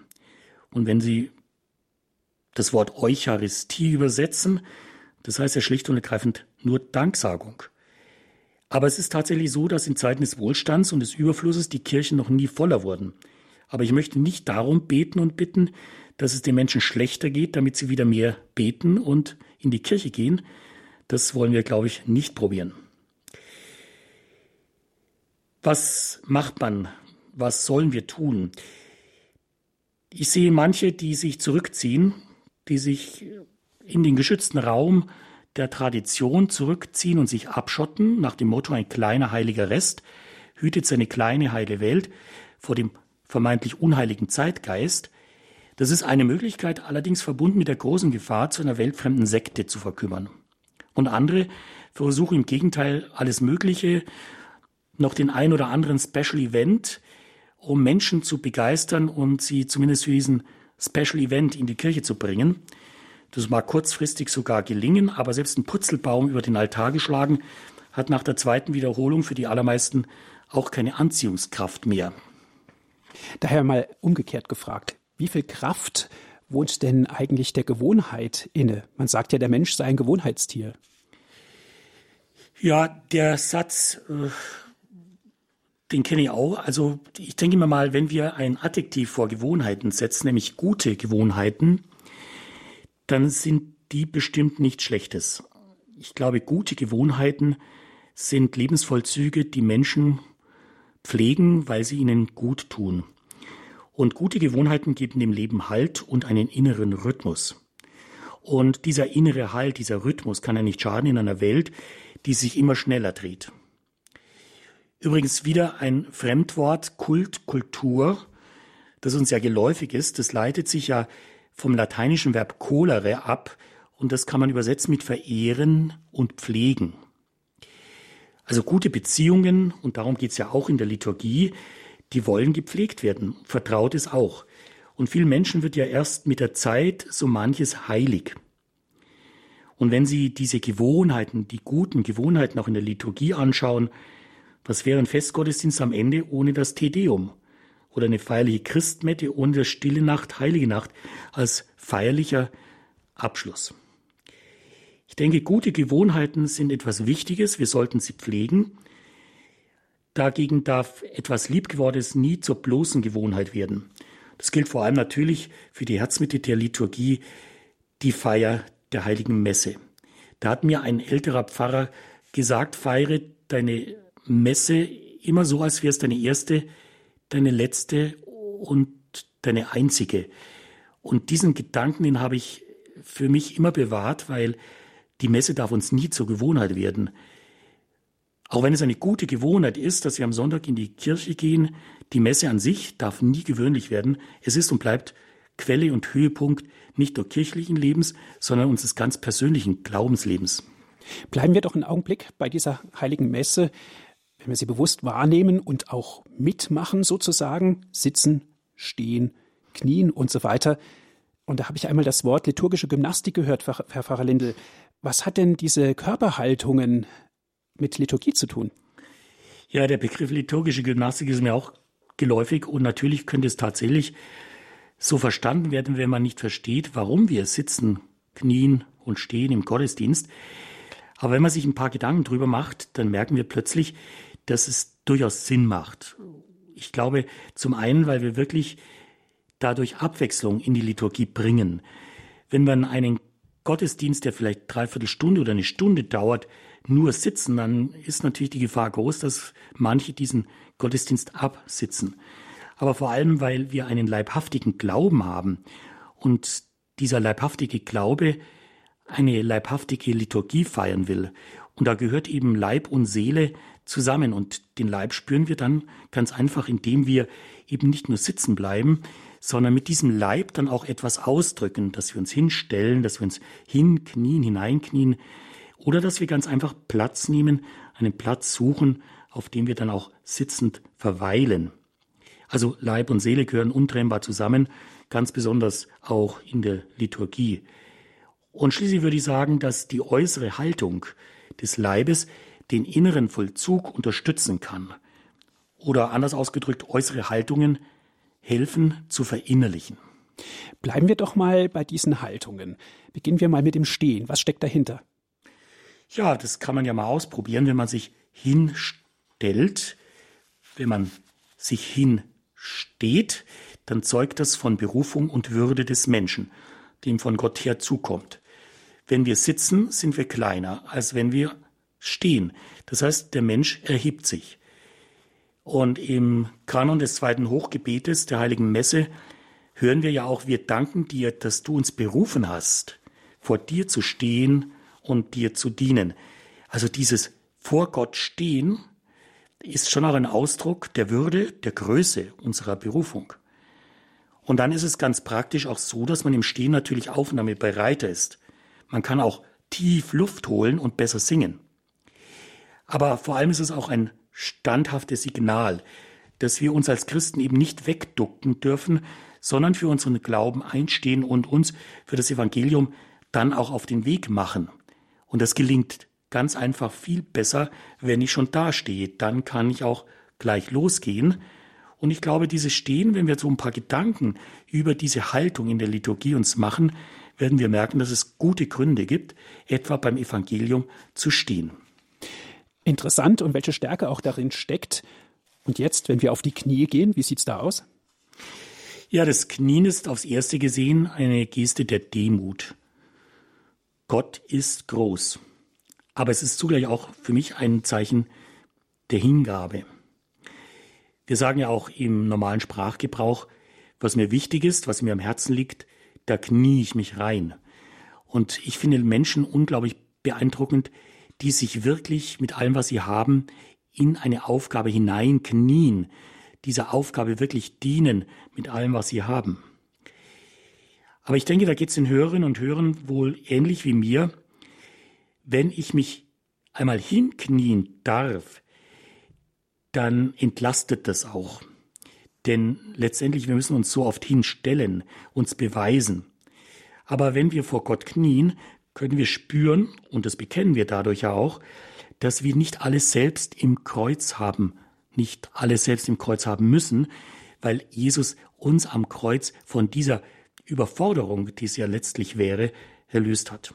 Und wenn Sie das Wort Eucharistie übersetzen, das heißt ja schlicht und ergreifend nur Danksagung. Aber es ist tatsächlich so, dass in Zeiten des Wohlstands und des Überflusses die Kirchen noch nie voller wurden. Aber ich möchte nicht darum beten und bitten, dass es den Menschen schlechter geht, damit sie wieder mehr beten und in die Kirche gehen. Das wollen wir, glaube ich, nicht probieren. Was macht man? Was sollen wir tun? Ich sehe manche, die sich zurückziehen, die sich in den geschützten Raum der Tradition zurückziehen und sich abschotten, nach dem Motto ein kleiner heiliger Rest hütet seine kleine heile Welt vor dem vermeintlich unheiligen Zeitgeist. Das ist eine Möglichkeit, allerdings verbunden mit der großen Gefahr, zu einer weltfremden Sekte zu verkümmern. Und andere versuchen im Gegenteil alles Mögliche, noch den ein oder anderen Special Event, um Menschen zu begeistern und sie zumindest für diesen Special Event in die Kirche zu bringen. Das mag kurzfristig sogar gelingen, aber selbst ein Putzelbaum über den Altar geschlagen hat nach der zweiten Wiederholung für die allermeisten auch keine Anziehungskraft mehr. Daher mal umgekehrt gefragt, wie viel Kraft wohnt denn eigentlich der Gewohnheit inne? Man sagt ja, der Mensch sei ein Gewohnheitstier. Ja, der Satz, äh, den kenne ich auch. Also ich denke mir mal, wenn wir ein Adjektiv vor Gewohnheiten setzen, nämlich gute Gewohnheiten, dann sind die bestimmt nichts Schlechtes. Ich glaube, gute Gewohnheiten sind Lebensvollzüge, die Menschen pflegen, weil sie ihnen gut tun. Und gute Gewohnheiten geben dem Leben Halt und einen inneren Rhythmus. Und dieser innere Halt, dieser Rhythmus kann ja nicht schaden in einer Welt, die sich immer schneller dreht. Übrigens wieder ein Fremdwort, Kult, Kultur, das uns ja geläufig ist. Das leitet sich ja vom lateinischen Verb colere ab und das kann man übersetzen mit verehren und pflegen. Also gute Beziehungen, und darum geht es ja auch in der Liturgie, die wollen gepflegt werden. Vertraut ist auch. Und vielen Menschen wird ja erst mit der Zeit so manches heilig. Und wenn Sie diese Gewohnheiten, die guten Gewohnheiten auch in der Liturgie anschauen, was wäre ein Festgottesdienst am Ende ohne das Tedeum? Oder eine feierliche Christmette ohne das Stille Nacht, Heilige Nacht als feierlicher Abschluss? Ich denke, gute Gewohnheiten sind etwas Wichtiges. Wir sollten sie pflegen. Dagegen darf etwas Liebgewordenes nie zur bloßen Gewohnheit werden. Das gilt vor allem natürlich für die Herzmitte der Liturgie, die Feier der heiligen Messe. Da hat mir ein älterer Pfarrer gesagt, feiere deine Messe immer so, als wäre es deine erste, deine letzte und deine einzige. Und diesen Gedanken, den habe ich für mich immer bewahrt, weil die Messe darf uns nie zur Gewohnheit werden. Auch wenn es eine gute Gewohnheit ist, dass wir am Sonntag in die Kirche gehen, die Messe an sich darf nie gewöhnlich werden. Es ist und bleibt Quelle und Höhepunkt nicht nur kirchlichen Lebens, sondern unseres ganz persönlichen Glaubenslebens. Bleiben wir doch einen Augenblick bei dieser heiligen Messe, wenn wir sie bewusst wahrnehmen und auch mitmachen sozusagen, sitzen, stehen, knien und so weiter. Und da habe ich einmal das Wort liturgische Gymnastik gehört, Herr Pfarrer Lindel. Was hat denn diese Körperhaltungen mit Liturgie zu tun? Ja, der Begriff liturgische Gymnastik ist mir auch geläufig und natürlich könnte es tatsächlich so verstanden werden, wenn man nicht versteht, warum wir sitzen, knien und stehen im Gottesdienst. Aber wenn man sich ein paar Gedanken drüber macht, dann merken wir plötzlich, dass es durchaus Sinn macht. Ich glaube, zum einen, weil wir wirklich dadurch Abwechslung in die Liturgie bringen. Wenn man einen Gottesdienst, der vielleicht dreiviertel Stunde oder eine Stunde dauert, nur sitzen, dann ist natürlich die Gefahr groß, dass manche diesen Gottesdienst absitzen. Aber vor allem, weil wir einen leibhaftigen Glauben haben und dieser leibhaftige Glaube eine leibhaftige Liturgie feiern will. Und da gehört eben Leib und Seele zusammen. Und den Leib spüren wir dann ganz einfach, indem wir eben nicht nur sitzen bleiben, sondern mit diesem Leib dann auch etwas ausdrücken, dass wir uns hinstellen, dass wir uns hinknien, hineinknien oder dass wir ganz einfach Platz nehmen, einen Platz suchen, auf dem wir dann auch sitzend verweilen. Also Leib und Seele gehören untrennbar zusammen, ganz besonders auch in der Liturgie. Und schließlich würde ich sagen, dass die äußere Haltung des Leibes den inneren Vollzug unterstützen kann. Oder anders ausgedrückt, äußere Haltungen helfen zu verinnerlichen. Bleiben wir doch mal bei diesen Haltungen. Beginnen wir mal mit dem Stehen. Was steckt dahinter? Ja, das kann man ja mal ausprobieren, wenn man sich hinstellt, wenn man sich hinsteht, dann zeugt das von Berufung und Würde des Menschen, dem von Gott her zukommt. Wenn wir sitzen, sind wir kleiner, als wenn wir stehen. Das heißt, der Mensch erhebt sich. Und im Kanon des zweiten Hochgebetes der Heiligen Messe hören wir ja auch, wir danken dir, dass du uns berufen hast, vor dir zu stehen und dir zu dienen. Also dieses vor Gott stehen ist schon auch ein Ausdruck der Würde, der Größe unserer Berufung. Und dann ist es ganz praktisch auch so, dass man im Stehen natürlich aufnahmebereiter ist. Man kann auch tief Luft holen und besser singen. Aber vor allem ist es auch ein standhaftes Signal, dass wir uns als Christen eben nicht wegducken dürfen, sondern für unseren Glauben einstehen und uns für das Evangelium dann auch auf den Weg machen. Und das gelingt ganz einfach viel besser, wenn ich schon da stehe. Dann kann ich auch gleich losgehen. Und ich glaube, dieses Stehen, wenn wir so ein paar Gedanken über diese Haltung in der Liturgie uns machen, werden wir merken, dass es gute Gründe gibt, etwa beim Evangelium zu stehen. Interessant und welche Stärke auch darin steckt. Und jetzt, wenn wir auf die Knie gehen, wie sieht's da aus? Ja, das Knien ist aufs erste gesehen eine Geste der Demut. Gott ist groß. Aber es ist zugleich auch für mich ein Zeichen der Hingabe. Wir sagen ja auch im normalen Sprachgebrauch, was mir wichtig ist, was mir am Herzen liegt, da knie ich mich rein. Und ich finde Menschen unglaublich beeindruckend, die sich wirklich mit allem, was sie haben, in eine Aufgabe hineinknien, dieser Aufgabe wirklich dienen mit allem, was sie haben. Aber ich denke, da geht es den Hörerinnen und Hörern wohl ähnlich wie mir wenn ich mich einmal hinknien darf, dann entlastet das auch. Denn letztendlich, wir müssen uns so oft hinstellen, uns beweisen. Aber wenn wir vor Gott knien, können wir spüren, und das bekennen wir dadurch ja auch, dass wir nicht alles selbst im Kreuz haben, nicht alles selbst im Kreuz haben müssen, weil Jesus uns am Kreuz von dieser Überforderung, die es ja letztlich wäre, erlöst hat.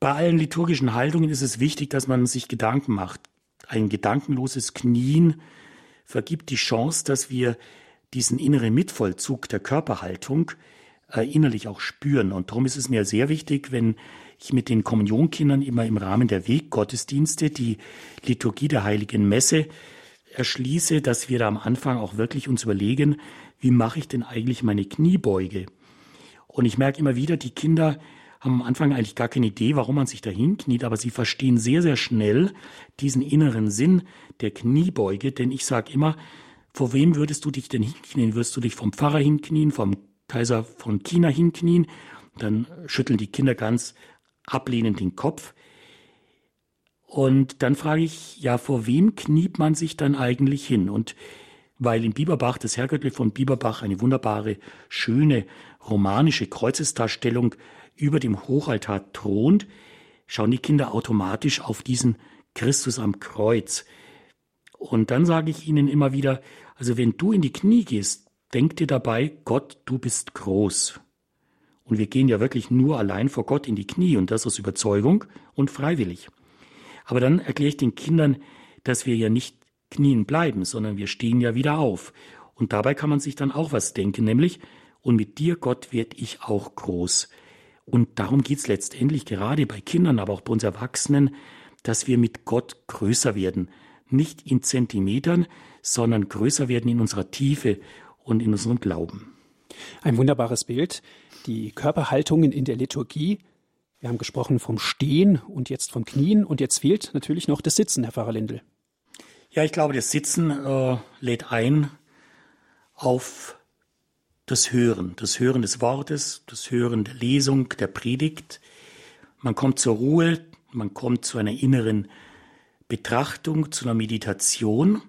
Bei allen liturgischen Haltungen ist es wichtig, dass man sich Gedanken macht. Ein gedankenloses Knien vergibt die Chance, dass wir diesen inneren Mitvollzug der Körperhaltung innerlich auch spüren. Und darum ist es mir sehr wichtig, wenn ich mit den Kommunionkindern immer im Rahmen der Weggottesdienste die Liturgie der Heiligen Messe erschließe, dass wir da am Anfang auch wirklich uns überlegen, wie mache ich denn eigentlich meine Kniebeuge? Und ich merke immer wieder, die Kinder haben am Anfang eigentlich gar keine Idee, warum man sich da hinkniet, aber sie verstehen sehr, sehr schnell diesen inneren Sinn der Kniebeuge, denn ich sage immer, vor wem würdest du dich denn hinknien? Würdest du dich vom Pfarrer hinknien, vom Kaiser von China hinknien? Dann schütteln die Kinder ganz ablehnend den Kopf. Und dann frage ich, ja, vor wem kniet man sich dann eigentlich hin? Und weil in Bieberbach, das Herrgöttli von Bieberbach, eine wunderbare, schöne, romanische Kreuzesdarstellung über dem Hochaltar thront, schauen die Kinder automatisch auf diesen Christus am Kreuz. Und dann sage ich ihnen immer wieder, also wenn du in die Knie gehst, denk dir dabei, Gott, du bist groß. Und wir gehen ja wirklich nur allein vor Gott in die Knie und das aus Überzeugung und freiwillig. Aber dann erkläre ich den Kindern, dass wir ja nicht knien bleiben, sondern wir stehen ja wieder auf. Und dabei kann man sich dann auch was denken, nämlich, und mit dir, Gott, werd ich auch groß. Und darum geht es letztendlich gerade bei Kindern, aber auch bei uns Erwachsenen, dass wir mit Gott größer werden. Nicht in Zentimetern, sondern größer werden in unserer Tiefe und in unserem Glauben. Ein wunderbares Bild. Die Körperhaltungen in der Liturgie. Wir haben gesprochen vom Stehen und jetzt vom Knien und jetzt fehlt natürlich noch das Sitzen, Herr Pfarrer Lindel. Ja, ich glaube, das Sitzen äh, lädt ein auf das Hören, das Hören des Wortes, das Hören der Lesung, der Predigt. Man kommt zur Ruhe, man kommt zu einer inneren Betrachtung, zu einer Meditation.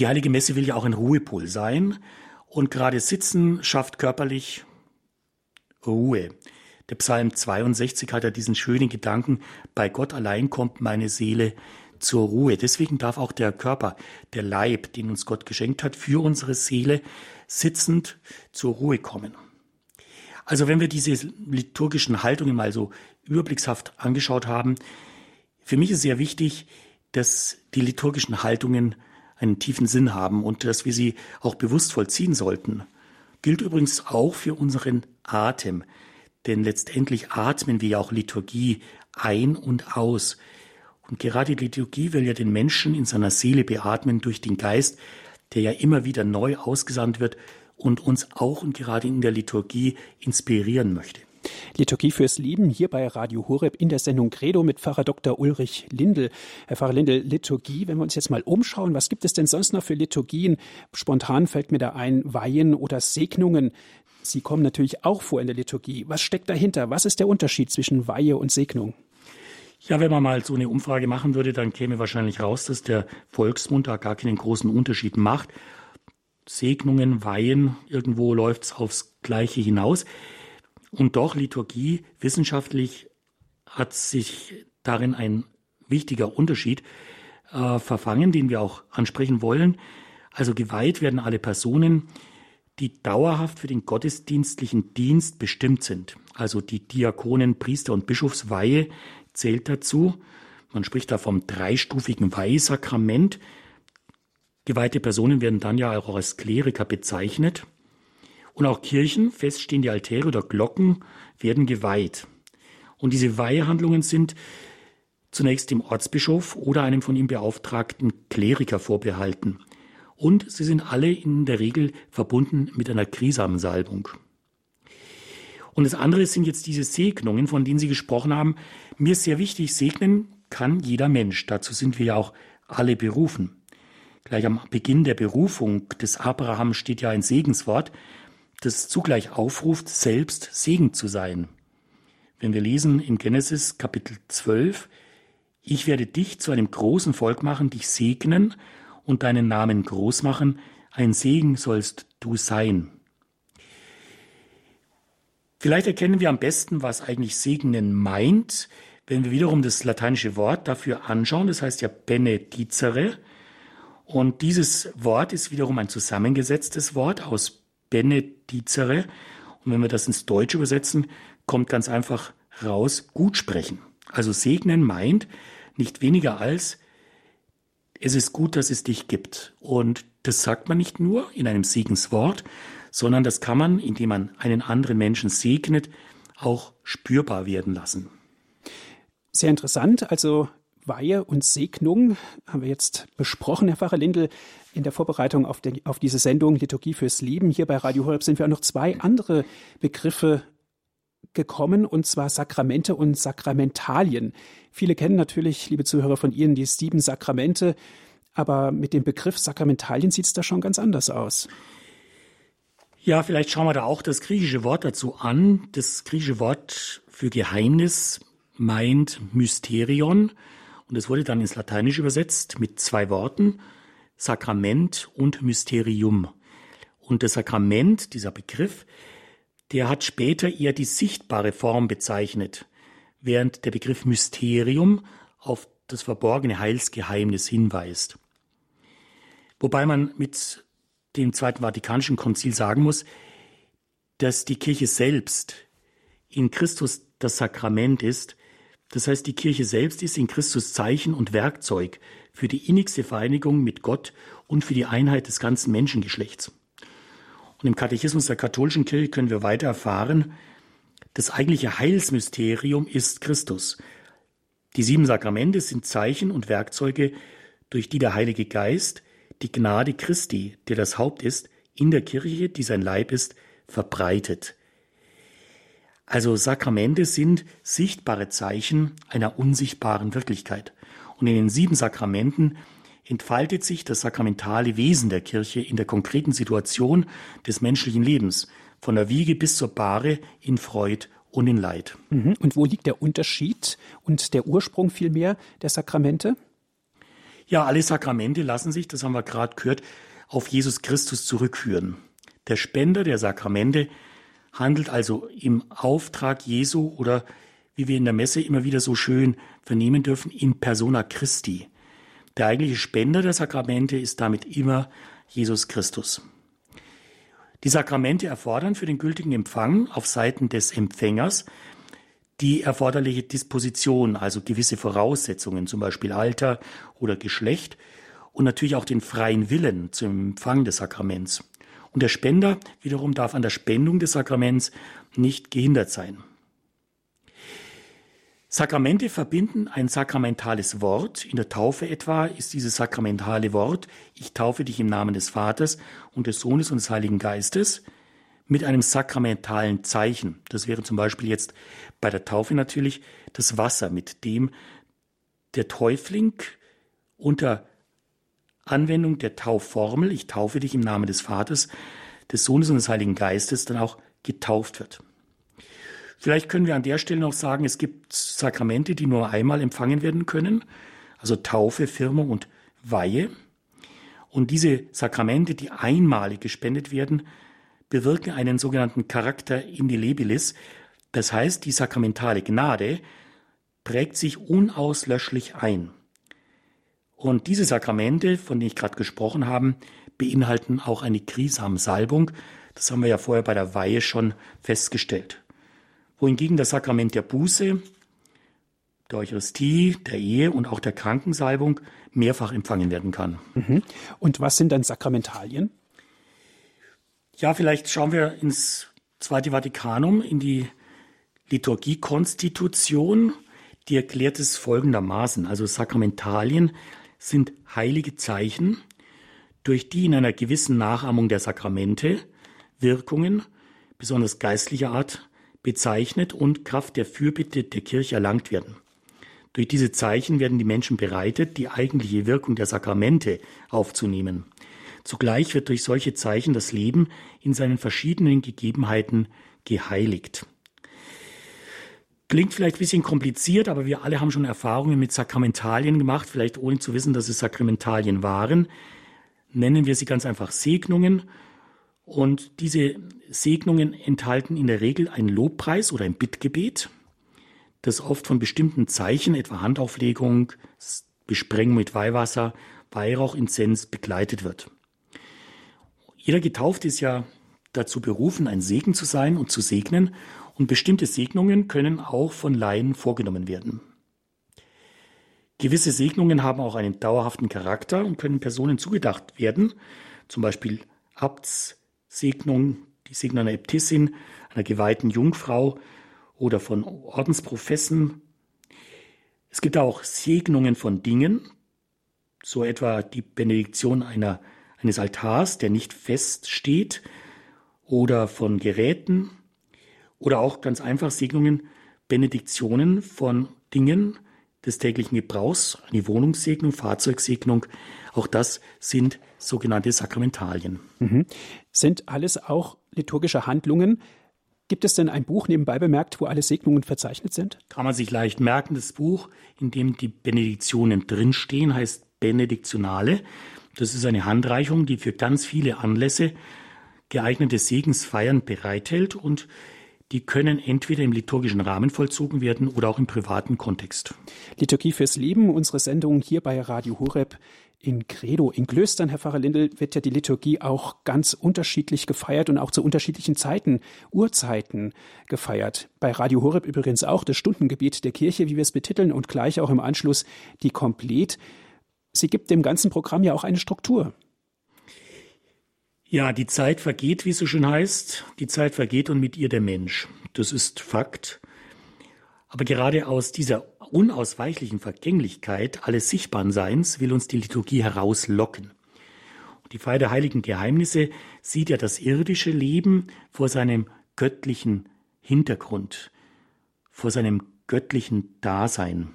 Die Heilige Messe will ja auch ein Ruhepol sein und gerade Sitzen schafft körperlich Ruhe. Der Psalm 62 hat ja diesen schönen Gedanken, bei Gott allein kommt meine Seele zur Ruhe. Deswegen darf auch der Körper, der Leib, den uns Gott geschenkt hat, für unsere Seele sitzend zur Ruhe kommen. Also wenn wir diese liturgischen Haltungen mal so überblickshaft angeschaut haben, Für mich ist sehr wichtig, dass die liturgischen Haltungen einen tiefen Sinn haben und dass wir sie auch bewusst vollziehen sollten. Gilt übrigens auch für unseren Atem, denn letztendlich atmen wir ja auch Liturgie ein und aus. Und gerade die Liturgie will ja den Menschen in seiner Seele beatmen durch den Geist, der ja immer wieder neu ausgesandt wird und uns auch und gerade in der Liturgie inspirieren möchte. Liturgie fürs Leben hier bei Radio Horeb in der Sendung Credo mit Pfarrer Dr. Ulrich Lindel. Herr Pfarrer Lindel, Liturgie, wenn wir uns jetzt mal umschauen, was gibt es denn sonst noch für Liturgien? Spontan fällt mir da ein Weihen oder Segnungen. Sie kommen natürlich auch vor in der Liturgie. Was steckt dahinter? Was ist der Unterschied zwischen Weihe und Segnung? Ja, wenn man mal so eine Umfrage machen würde, dann käme wahrscheinlich raus, dass der Volksmund da gar keinen großen Unterschied macht. Segnungen, Weihen, irgendwo läuft es aufs Gleiche hinaus. Und doch Liturgie wissenschaftlich hat sich darin ein wichtiger Unterschied äh, verfangen, den wir auch ansprechen wollen. Also geweiht werden alle Personen, die dauerhaft für den gottesdienstlichen Dienst bestimmt sind. Also die Diakonen, Priester und Bischofsweihe zählt dazu. Man spricht da vom dreistufigen Weihesakrament. Geweihte Personen werden dann ja auch als Kleriker bezeichnet. Und auch Kirchen, feststehende Altäre oder Glocken werden geweiht. Und diese Weihehandlungen sind zunächst dem Ortsbischof oder einem von ihm beauftragten Kleriker vorbehalten. Und sie sind alle in der Regel verbunden mit einer Krisamensalbung. Und das andere sind jetzt diese Segnungen, von denen Sie gesprochen haben. Mir ist sehr wichtig, segnen kann jeder Mensch. Dazu sind wir ja auch alle berufen. Gleich am Beginn der Berufung des Abraham steht ja ein Segenswort das zugleich aufruft, selbst Segen zu sein. Wenn wir lesen in Genesis Kapitel 12, ich werde dich zu einem großen Volk machen, dich segnen und deinen Namen groß machen, ein Segen sollst du sein. Vielleicht erkennen wir am besten, was eigentlich segnen meint, wenn wir wiederum das lateinische Wort dafür anschauen, das heißt ja benedicere. Und dieses Wort ist wiederum ein zusammengesetztes Wort aus benedicere. Und wenn wir das ins Deutsche übersetzen, kommt ganz einfach raus, gut sprechen. Also segnen meint nicht weniger als, es ist gut, dass es dich gibt. Und das sagt man nicht nur in einem Segenswort, sondern das kann man, indem man einen anderen Menschen segnet, auch spürbar werden lassen. Sehr interessant. Also Weihe und Segnung haben wir jetzt besprochen, Herr Pfarrer Lindel. In der Vorbereitung auf, den, auf diese Sendung Liturgie fürs Leben hier bei Radio Horeb sind wir auch noch zwei andere Begriffe gekommen, und zwar Sakramente und Sakramentalien. Viele kennen natürlich, liebe Zuhörer von Ihnen, die sieben Sakramente, aber mit dem Begriff Sakramentalien sieht es da schon ganz anders aus. Ja, vielleicht schauen wir da auch das griechische Wort dazu an. Das griechische Wort für Geheimnis meint Mysterion und es wurde dann ins Lateinische übersetzt mit zwei Worten. Sakrament und Mysterium. Und das Sakrament, dieser Begriff, der hat später eher die sichtbare Form bezeichnet, während der Begriff Mysterium auf das verborgene Heilsgeheimnis hinweist. Wobei man mit dem Zweiten Vatikanischen Konzil sagen muss, dass die Kirche selbst in Christus das Sakrament ist. Das heißt, die Kirche selbst ist in Christus Zeichen und Werkzeug für die innigste Vereinigung mit Gott und für die Einheit des ganzen Menschengeschlechts. Und im Katechismus der katholischen Kirche können wir weiter erfahren, das eigentliche Heilsmysterium ist Christus. Die sieben Sakramente sind Zeichen und Werkzeuge, durch die der Heilige Geist die Gnade Christi, der das Haupt ist, in der Kirche, die sein Leib ist, verbreitet. Also Sakramente sind sichtbare Zeichen einer unsichtbaren Wirklichkeit. Und in den sieben Sakramenten entfaltet sich das sakramentale Wesen der Kirche in der konkreten Situation des menschlichen Lebens, von der Wiege bis zur Bahre in Freud und in Leid. Mhm. Und wo liegt der Unterschied und der Ursprung vielmehr der Sakramente? Ja, alle Sakramente lassen sich, das haben wir gerade gehört, auf Jesus Christus zurückführen. Der Spender der Sakramente handelt also im Auftrag Jesu oder wie wir in der Messe immer wieder so schön vernehmen dürfen, in persona Christi. Der eigentliche Spender der Sakramente ist damit immer Jesus Christus. Die Sakramente erfordern für den gültigen Empfang auf Seiten des Empfängers die erforderliche Disposition, also gewisse Voraussetzungen, zum Beispiel Alter oder Geschlecht und natürlich auch den freien Willen zum Empfang des Sakraments. Und der Spender wiederum darf an der Spendung des Sakraments nicht gehindert sein. Sakramente verbinden ein sakramentales Wort. In der Taufe etwa ist dieses sakramentale Wort, ich taufe dich im Namen des Vaters und des Sohnes und des Heiligen Geistes, mit einem sakramentalen Zeichen. Das wäre zum Beispiel jetzt bei der Taufe natürlich das Wasser, mit dem der Täufling unter Anwendung der Taufformel, ich taufe dich im Namen des Vaters, des Sohnes und des Heiligen Geistes, dann auch getauft wird. Vielleicht können wir an der Stelle noch sagen, es gibt Sakramente, die nur einmal empfangen werden können, also Taufe, Firmung und Weihe. Und diese Sakramente, die einmalig gespendet werden, bewirken einen sogenannten Charakter indelebilis. Das heißt, die sakramentale Gnade prägt sich unauslöschlich ein. Und diese Sakramente, von denen ich gerade gesprochen habe, beinhalten auch eine Krisamsalbung. Das haben wir ja vorher bei der Weihe schon festgestellt wohingegen das Sakrament der Buße, der Eucharistie, der Ehe und auch der Krankensalbung mehrfach empfangen werden kann. Mhm. Und was sind dann Sakramentalien? Ja, vielleicht schauen wir ins Zweite Vatikanum, in die Liturgiekonstitution. Die erklärt es folgendermaßen. Also Sakramentalien sind heilige Zeichen, durch die in einer gewissen Nachahmung der Sakramente Wirkungen, besonders geistlicher Art, bezeichnet und Kraft der Fürbitte der Kirche erlangt werden. Durch diese Zeichen werden die Menschen bereitet, die eigentliche Wirkung der Sakramente aufzunehmen. Zugleich wird durch solche Zeichen das Leben in seinen verschiedenen Gegebenheiten geheiligt. Klingt vielleicht ein bisschen kompliziert, aber wir alle haben schon Erfahrungen mit Sakramentalien gemacht, vielleicht ohne zu wissen, dass es Sakramentalien waren. Nennen wir sie ganz einfach Segnungen und diese Segnungen enthalten in der Regel einen Lobpreis oder ein Bittgebet, das oft von bestimmten Zeichen, etwa Handauflegung, Besprengung mit Weihwasser, Weihrauch, Inzens begleitet wird. Jeder Getaufte ist ja dazu berufen, ein Segen zu sein und zu segnen, und bestimmte Segnungen können auch von Laien vorgenommen werden. Gewisse Segnungen haben auch einen dauerhaften Charakter und können Personen zugedacht werden, zum Beispiel Abts, Segnung, die Segnung einer Äbtissin, einer geweihten Jungfrau oder von Ordensprofessen. Es gibt auch Segnungen von Dingen, so etwa die Benediktion einer, eines Altars, der nicht fest steht, oder von Geräten, oder auch ganz einfach Segnungen, Benediktionen von Dingen des täglichen Gebrauchs, eine Wohnungssegnung, Fahrzeugsegnung, auch das sind sogenannte Sakramentalien. Mhm. Sind alles auch liturgische Handlungen? Gibt es denn ein Buch nebenbei bemerkt, wo alle Segnungen verzeichnet sind? Kann man sich leicht merken. Das Buch, in dem die Benediktionen drinstehen, heißt Benediktionale. Das ist eine Handreichung, die für ganz viele Anlässe geeignete Segensfeiern bereithält und die können entweder im liturgischen Rahmen vollzogen werden oder auch im privaten Kontext. Liturgie fürs Leben, unsere Sendung hier bei Radio Horeb in Credo, in Klöstern, Herr Pfarrer Lindel, wird ja die Liturgie auch ganz unterschiedlich gefeiert und auch zu unterschiedlichen Zeiten, Uhrzeiten gefeiert. Bei Radio Horeb übrigens auch das Stundengebet der Kirche, wie wir es betiteln, und gleich auch im Anschluss die Komplett. Sie gibt dem ganzen Programm ja auch eine Struktur. Ja, die Zeit vergeht, wie es so schön heißt. Die Zeit vergeht und mit ihr der Mensch. Das ist Fakt. Aber gerade aus dieser unausweichlichen Vergänglichkeit alles sichtbaren Seins will uns die Liturgie herauslocken. Die Feier der heiligen Geheimnisse sieht ja das irdische Leben vor seinem göttlichen Hintergrund, vor seinem göttlichen Dasein.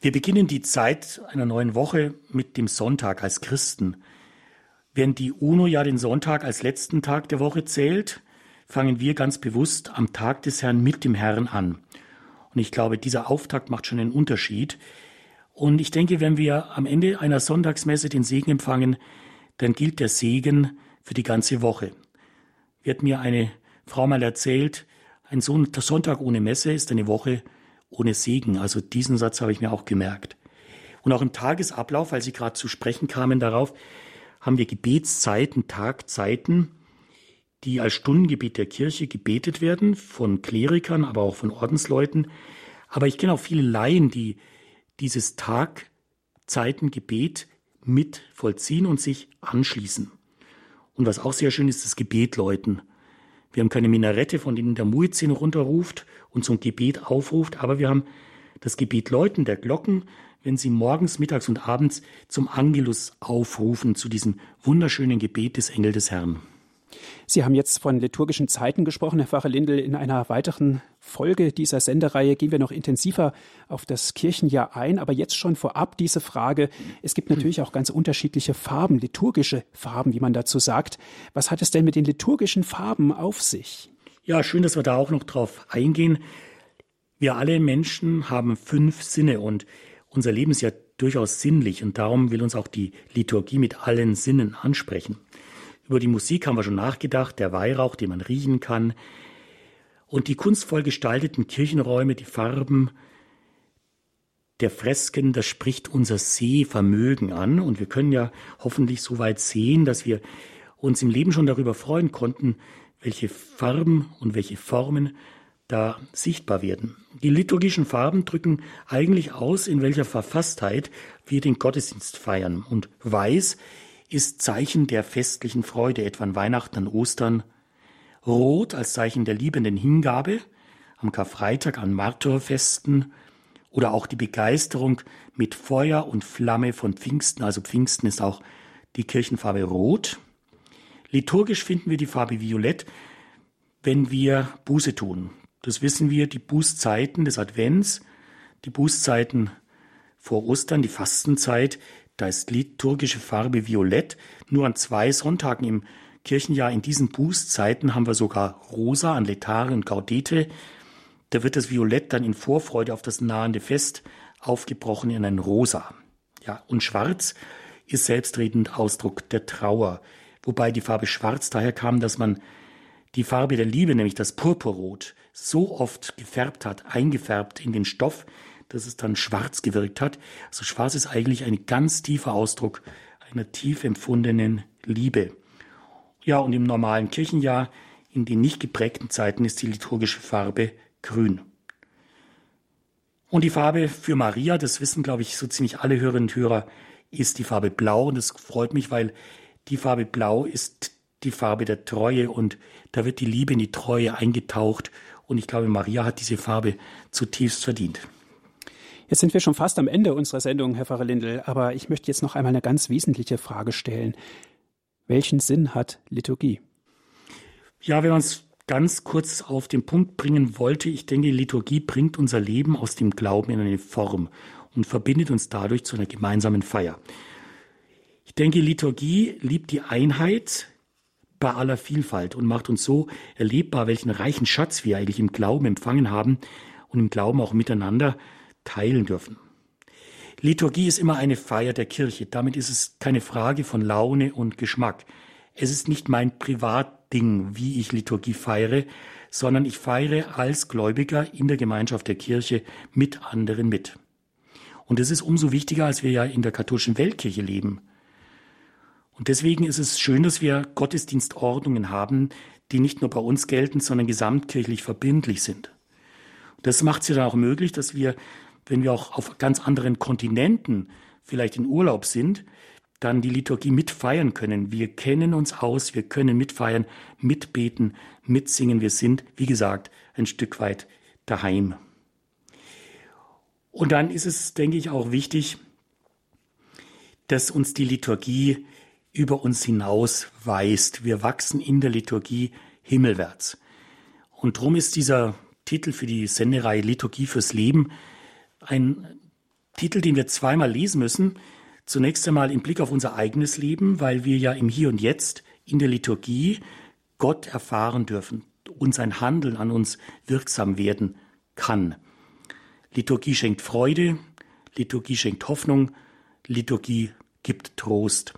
Wir beginnen die Zeit einer neuen Woche mit dem Sonntag als Christen. Während die UNO ja den Sonntag als letzten Tag der Woche zählt, fangen wir ganz bewusst am Tag des Herrn mit dem Herrn an. Und ich glaube, dieser Auftakt macht schon einen Unterschied. Und ich denke, wenn wir am Ende einer Sonntagsmesse den Segen empfangen, dann gilt der Segen für die ganze Woche. Wird mir eine Frau mal erzählt, ein Sonntag ohne Messe ist eine Woche ohne Segen. Also diesen Satz habe ich mir auch gemerkt. Und auch im Tagesablauf, weil Sie gerade zu sprechen kamen darauf, haben wir Gebetszeiten, Tagzeiten, die als Stundengebet der Kirche gebetet werden, von Klerikern, aber auch von Ordensleuten. Aber ich kenne auch viele Laien, die dieses Tagzeitengebet mit vollziehen und sich anschließen. Und was auch sehr schön ist, das Gebet läuten. Wir haben keine Minarette, von denen der Muezzin runterruft und zum Gebet aufruft, aber wir haben das Gebet läuten der Glocken, wenn sie morgens, mittags und abends zum Angelus aufrufen, zu diesem wunderschönen Gebet des Engel des Herrn. Sie haben jetzt von liturgischen Zeiten gesprochen, Herr Pfarrer Lindel. In einer weiteren Folge dieser Sendereihe gehen wir noch intensiver auf das Kirchenjahr ein. Aber jetzt schon vorab diese Frage. Es gibt natürlich auch ganz unterschiedliche Farben, liturgische Farben, wie man dazu sagt. Was hat es denn mit den liturgischen Farben auf sich? Ja, schön, dass wir da auch noch drauf eingehen. Wir alle Menschen haben fünf Sinne und unser Leben ist ja durchaus sinnlich und darum will uns auch die Liturgie mit allen Sinnen ansprechen. Über die Musik haben wir schon nachgedacht, der Weihrauch, den man riechen kann. Und die kunstvoll gestalteten Kirchenräume, die Farben der Fresken, das spricht unser Sehvermögen an. Und wir können ja hoffentlich so weit sehen, dass wir uns im Leben schon darüber freuen konnten, welche Farben und welche Formen da sichtbar werden. Die liturgischen Farben drücken eigentlich aus, in welcher Verfasstheit wir den Gottesdienst feiern. Und weiß ist Zeichen der festlichen Freude, etwa an Weihnachten, an Ostern. Rot als Zeichen der liebenden Hingabe, am Karfreitag, an Martyrfesten oder auch die Begeisterung mit Feuer und Flamme von Pfingsten, also Pfingsten ist auch die Kirchenfarbe Rot. Liturgisch finden wir die Farbe Violett, wenn wir Buße tun. Das wissen wir, die Bußzeiten des Advents, die Bußzeiten vor Ostern, die Fastenzeit, da ist liturgische Farbe violett. Nur an zwei Sonntagen im Kirchenjahr in diesen Bußzeiten haben wir sogar rosa an Letare und Gaudete. Da wird das Violett dann in Vorfreude auf das nahende Fest aufgebrochen in ein Rosa. Ja, und Schwarz ist selbstredend Ausdruck der Trauer, wobei die Farbe Schwarz daher kam, dass man die Farbe der Liebe, nämlich das Purpurrot, so oft gefärbt hat, eingefärbt in den Stoff, dass es dann schwarz gewirkt hat. Also schwarz ist eigentlich ein ganz tiefer Ausdruck einer tief empfundenen Liebe. Ja, und im normalen Kirchenjahr, in den nicht geprägten Zeiten, ist die liturgische Farbe grün. Und die Farbe für Maria, das wissen, glaube ich, so ziemlich alle Hörerinnen und Hörer, ist die Farbe blau. Und das freut mich, weil die Farbe blau ist die Farbe der Treue und da wird die Liebe in die Treue eingetaucht. Und ich glaube, Maria hat diese Farbe zutiefst verdient. Jetzt sind wir schon fast am Ende unserer Sendung, Herr Pfarrer Lindel, aber ich möchte jetzt noch einmal eine ganz wesentliche Frage stellen. Welchen Sinn hat Liturgie? Ja, wenn man es ganz kurz auf den Punkt bringen wollte, ich denke, Liturgie bringt unser Leben aus dem Glauben in eine Form und verbindet uns dadurch zu einer gemeinsamen Feier. Ich denke, Liturgie liebt die Einheit bei aller Vielfalt und macht uns so erlebbar, welchen reichen Schatz wir eigentlich im Glauben empfangen haben und im Glauben auch miteinander teilen dürfen. Liturgie ist immer eine Feier der Kirche. Damit ist es keine Frage von Laune und Geschmack. Es ist nicht mein Privatding, wie ich Liturgie feiere, sondern ich feiere als Gläubiger in der Gemeinschaft der Kirche mit anderen mit. Und es ist umso wichtiger, als wir ja in der katholischen Weltkirche leben. Und deswegen ist es schön, dass wir Gottesdienstordnungen haben, die nicht nur bei uns gelten, sondern gesamtkirchlich verbindlich sind. das macht es ja dann auch möglich, dass wir wenn wir auch auf ganz anderen Kontinenten vielleicht in Urlaub sind, dann die Liturgie mitfeiern können. Wir kennen uns aus, wir können mitfeiern, mitbeten, mitsingen. Wir sind, wie gesagt, ein Stück weit daheim. Und dann ist es, denke ich, auch wichtig, dass uns die Liturgie über uns hinaus weist. Wir wachsen in der Liturgie himmelwärts. Und darum ist dieser Titel für die Sendereihe Liturgie fürs Leben ein Titel, den wir zweimal lesen müssen. Zunächst einmal im Blick auf unser eigenes Leben, weil wir ja im Hier und Jetzt in der Liturgie Gott erfahren dürfen und sein Handeln an uns wirksam werden kann. Liturgie schenkt Freude, Liturgie schenkt Hoffnung, Liturgie gibt Trost.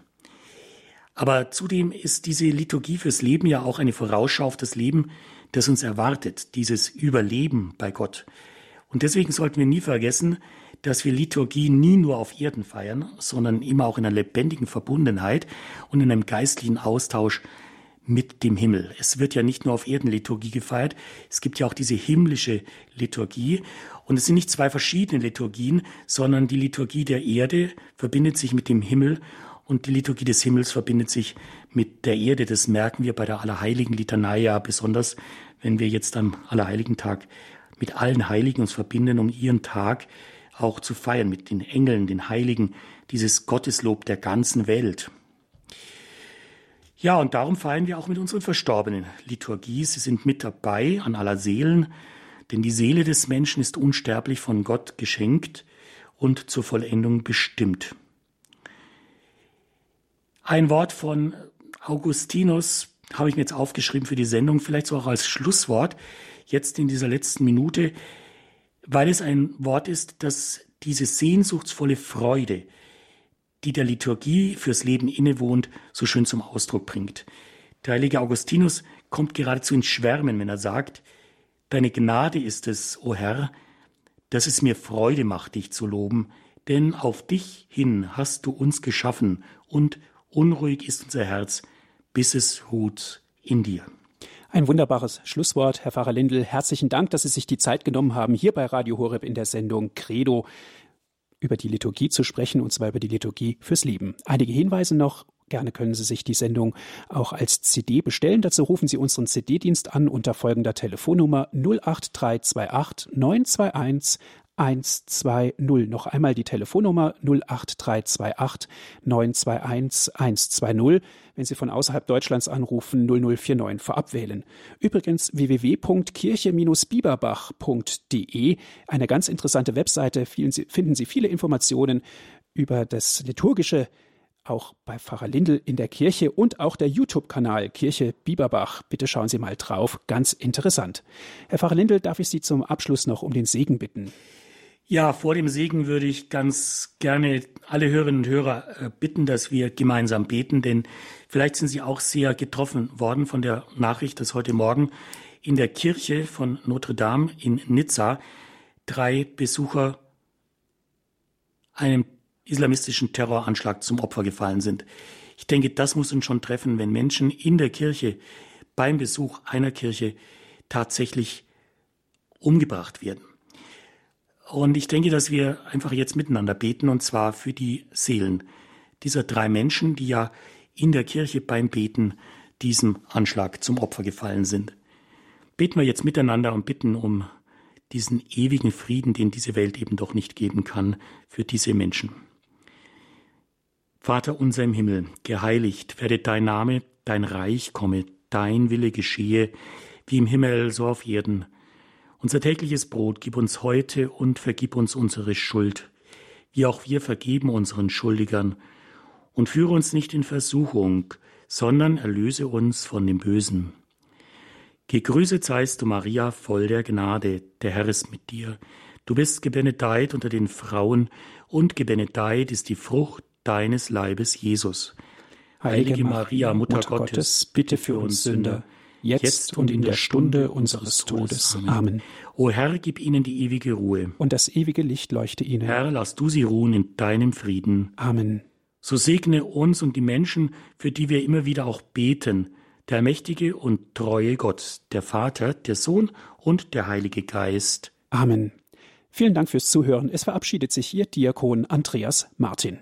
Aber zudem ist diese Liturgie fürs Leben ja auch eine Vorausschau auf das Leben, das uns erwartet, dieses Überleben bei Gott. Und deswegen sollten wir nie vergessen, dass wir Liturgie nie nur auf Erden feiern, sondern immer auch in einer lebendigen Verbundenheit und in einem geistlichen Austausch mit dem Himmel. Es wird ja nicht nur auf Erden Liturgie gefeiert, es gibt ja auch diese himmlische Liturgie. Und es sind nicht zwei verschiedene Liturgien, sondern die Liturgie der Erde verbindet sich mit dem Himmel und die Liturgie des Himmels verbindet sich mit der Erde. Das merken wir bei der Allerheiligen Litanei ja besonders, wenn wir jetzt am Allerheiligen Tag mit allen Heiligen uns verbinden, um ihren Tag auch zu feiern, mit den Engeln, den Heiligen, dieses Gotteslob der ganzen Welt. Ja, und darum feiern wir auch mit unseren Verstorbenen Liturgie. Sie sind mit dabei an aller Seelen, denn die Seele des Menschen ist unsterblich von Gott geschenkt und zur Vollendung bestimmt. Ein Wort von Augustinus habe ich mir jetzt aufgeschrieben für die Sendung, vielleicht so auch als Schlusswort, jetzt in dieser letzten Minute, weil es ein Wort ist, das diese sehnsuchtsvolle Freude, die der Liturgie fürs Leben innewohnt, so schön zum Ausdruck bringt. Der heilige Augustinus kommt geradezu ins Schwärmen, wenn er sagt, Deine Gnade ist es, o Herr, dass es mir Freude macht, dich zu loben, denn auf dich hin hast du uns geschaffen und unruhig ist unser Herz, bis es ruht in dir. Ein wunderbares Schlusswort, Herr Pfarrer Lindl. Herzlichen Dank, dass Sie sich die Zeit genommen haben, hier bei Radio Horeb in der Sendung Credo über die Liturgie zu sprechen, und zwar über die Liturgie fürs Leben. Einige Hinweise noch. Gerne können Sie sich die Sendung auch als CD bestellen. Dazu rufen Sie unseren CD-Dienst an unter folgender Telefonnummer 08328 921 120. Noch einmal die Telefonnummer 08328 921 120. Wenn Sie von außerhalb Deutschlands anrufen, 0049 vorab wählen. Übrigens www.kirche-bieberbach.de, eine ganz interessante Webseite, finden Sie viele Informationen über das liturgische auch bei Pfarrer Lindel in der Kirche und auch der YouTube-Kanal Kirche Bieberbach. Bitte schauen Sie mal drauf, ganz interessant. Herr Pfarrer Lindel, darf ich Sie zum Abschluss noch um den Segen bitten? Ja, vor dem Segen würde ich ganz gerne alle Hörerinnen und Hörer äh, bitten, dass wir gemeinsam beten, denn vielleicht sind Sie auch sehr getroffen worden von der Nachricht, dass heute Morgen in der Kirche von Notre Dame in Nizza drei Besucher einem islamistischen Terroranschlag zum Opfer gefallen sind. Ich denke, das muss uns schon treffen, wenn Menschen in der Kirche beim Besuch einer Kirche tatsächlich umgebracht werden. Und ich denke, dass wir einfach jetzt miteinander beten, und zwar für die Seelen dieser drei Menschen, die ja in der Kirche beim Beten diesem Anschlag zum Opfer gefallen sind. Beten wir jetzt miteinander und bitten um diesen ewigen Frieden, den diese Welt eben doch nicht geben kann, für diese Menschen. Vater unser im Himmel, geheiligt werde dein Name, dein Reich komme, dein Wille geschehe, wie im Himmel so auf Erden. Unser tägliches Brot gib uns heute und vergib uns unsere Schuld, wie auch wir vergeben unseren Schuldigern. Und führe uns nicht in Versuchung, sondern erlöse uns von dem Bösen. Gegrüßet seist du, Maria, voll der Gnade, der Herr ist mit dir. Du bist gebenedeit unter den Frauen, und gebenedeit ist die Frucht deines Leibes, Jesus. Heilige, Heilige Maria, Mutter, Mutter Gottes, bitte für uns Sünder jetzt und in der Stunde unseres Todes. Amen. O Herr, gib ihnen die ewige Ruhe. Und das ewige Licht leuchte ihnen. Herr, lass du sie ruhen in deinem Frieden. Amen. So segne uns und die Menschen, für die wir immer wieder auch beten, der mächtige und treue Gott, der Vater, der Sohn und der Heilige Geist. Amen. Vielen Dank fürs Zuhören. Es verabschiedet sich Ihr Diakon Andreas Martin.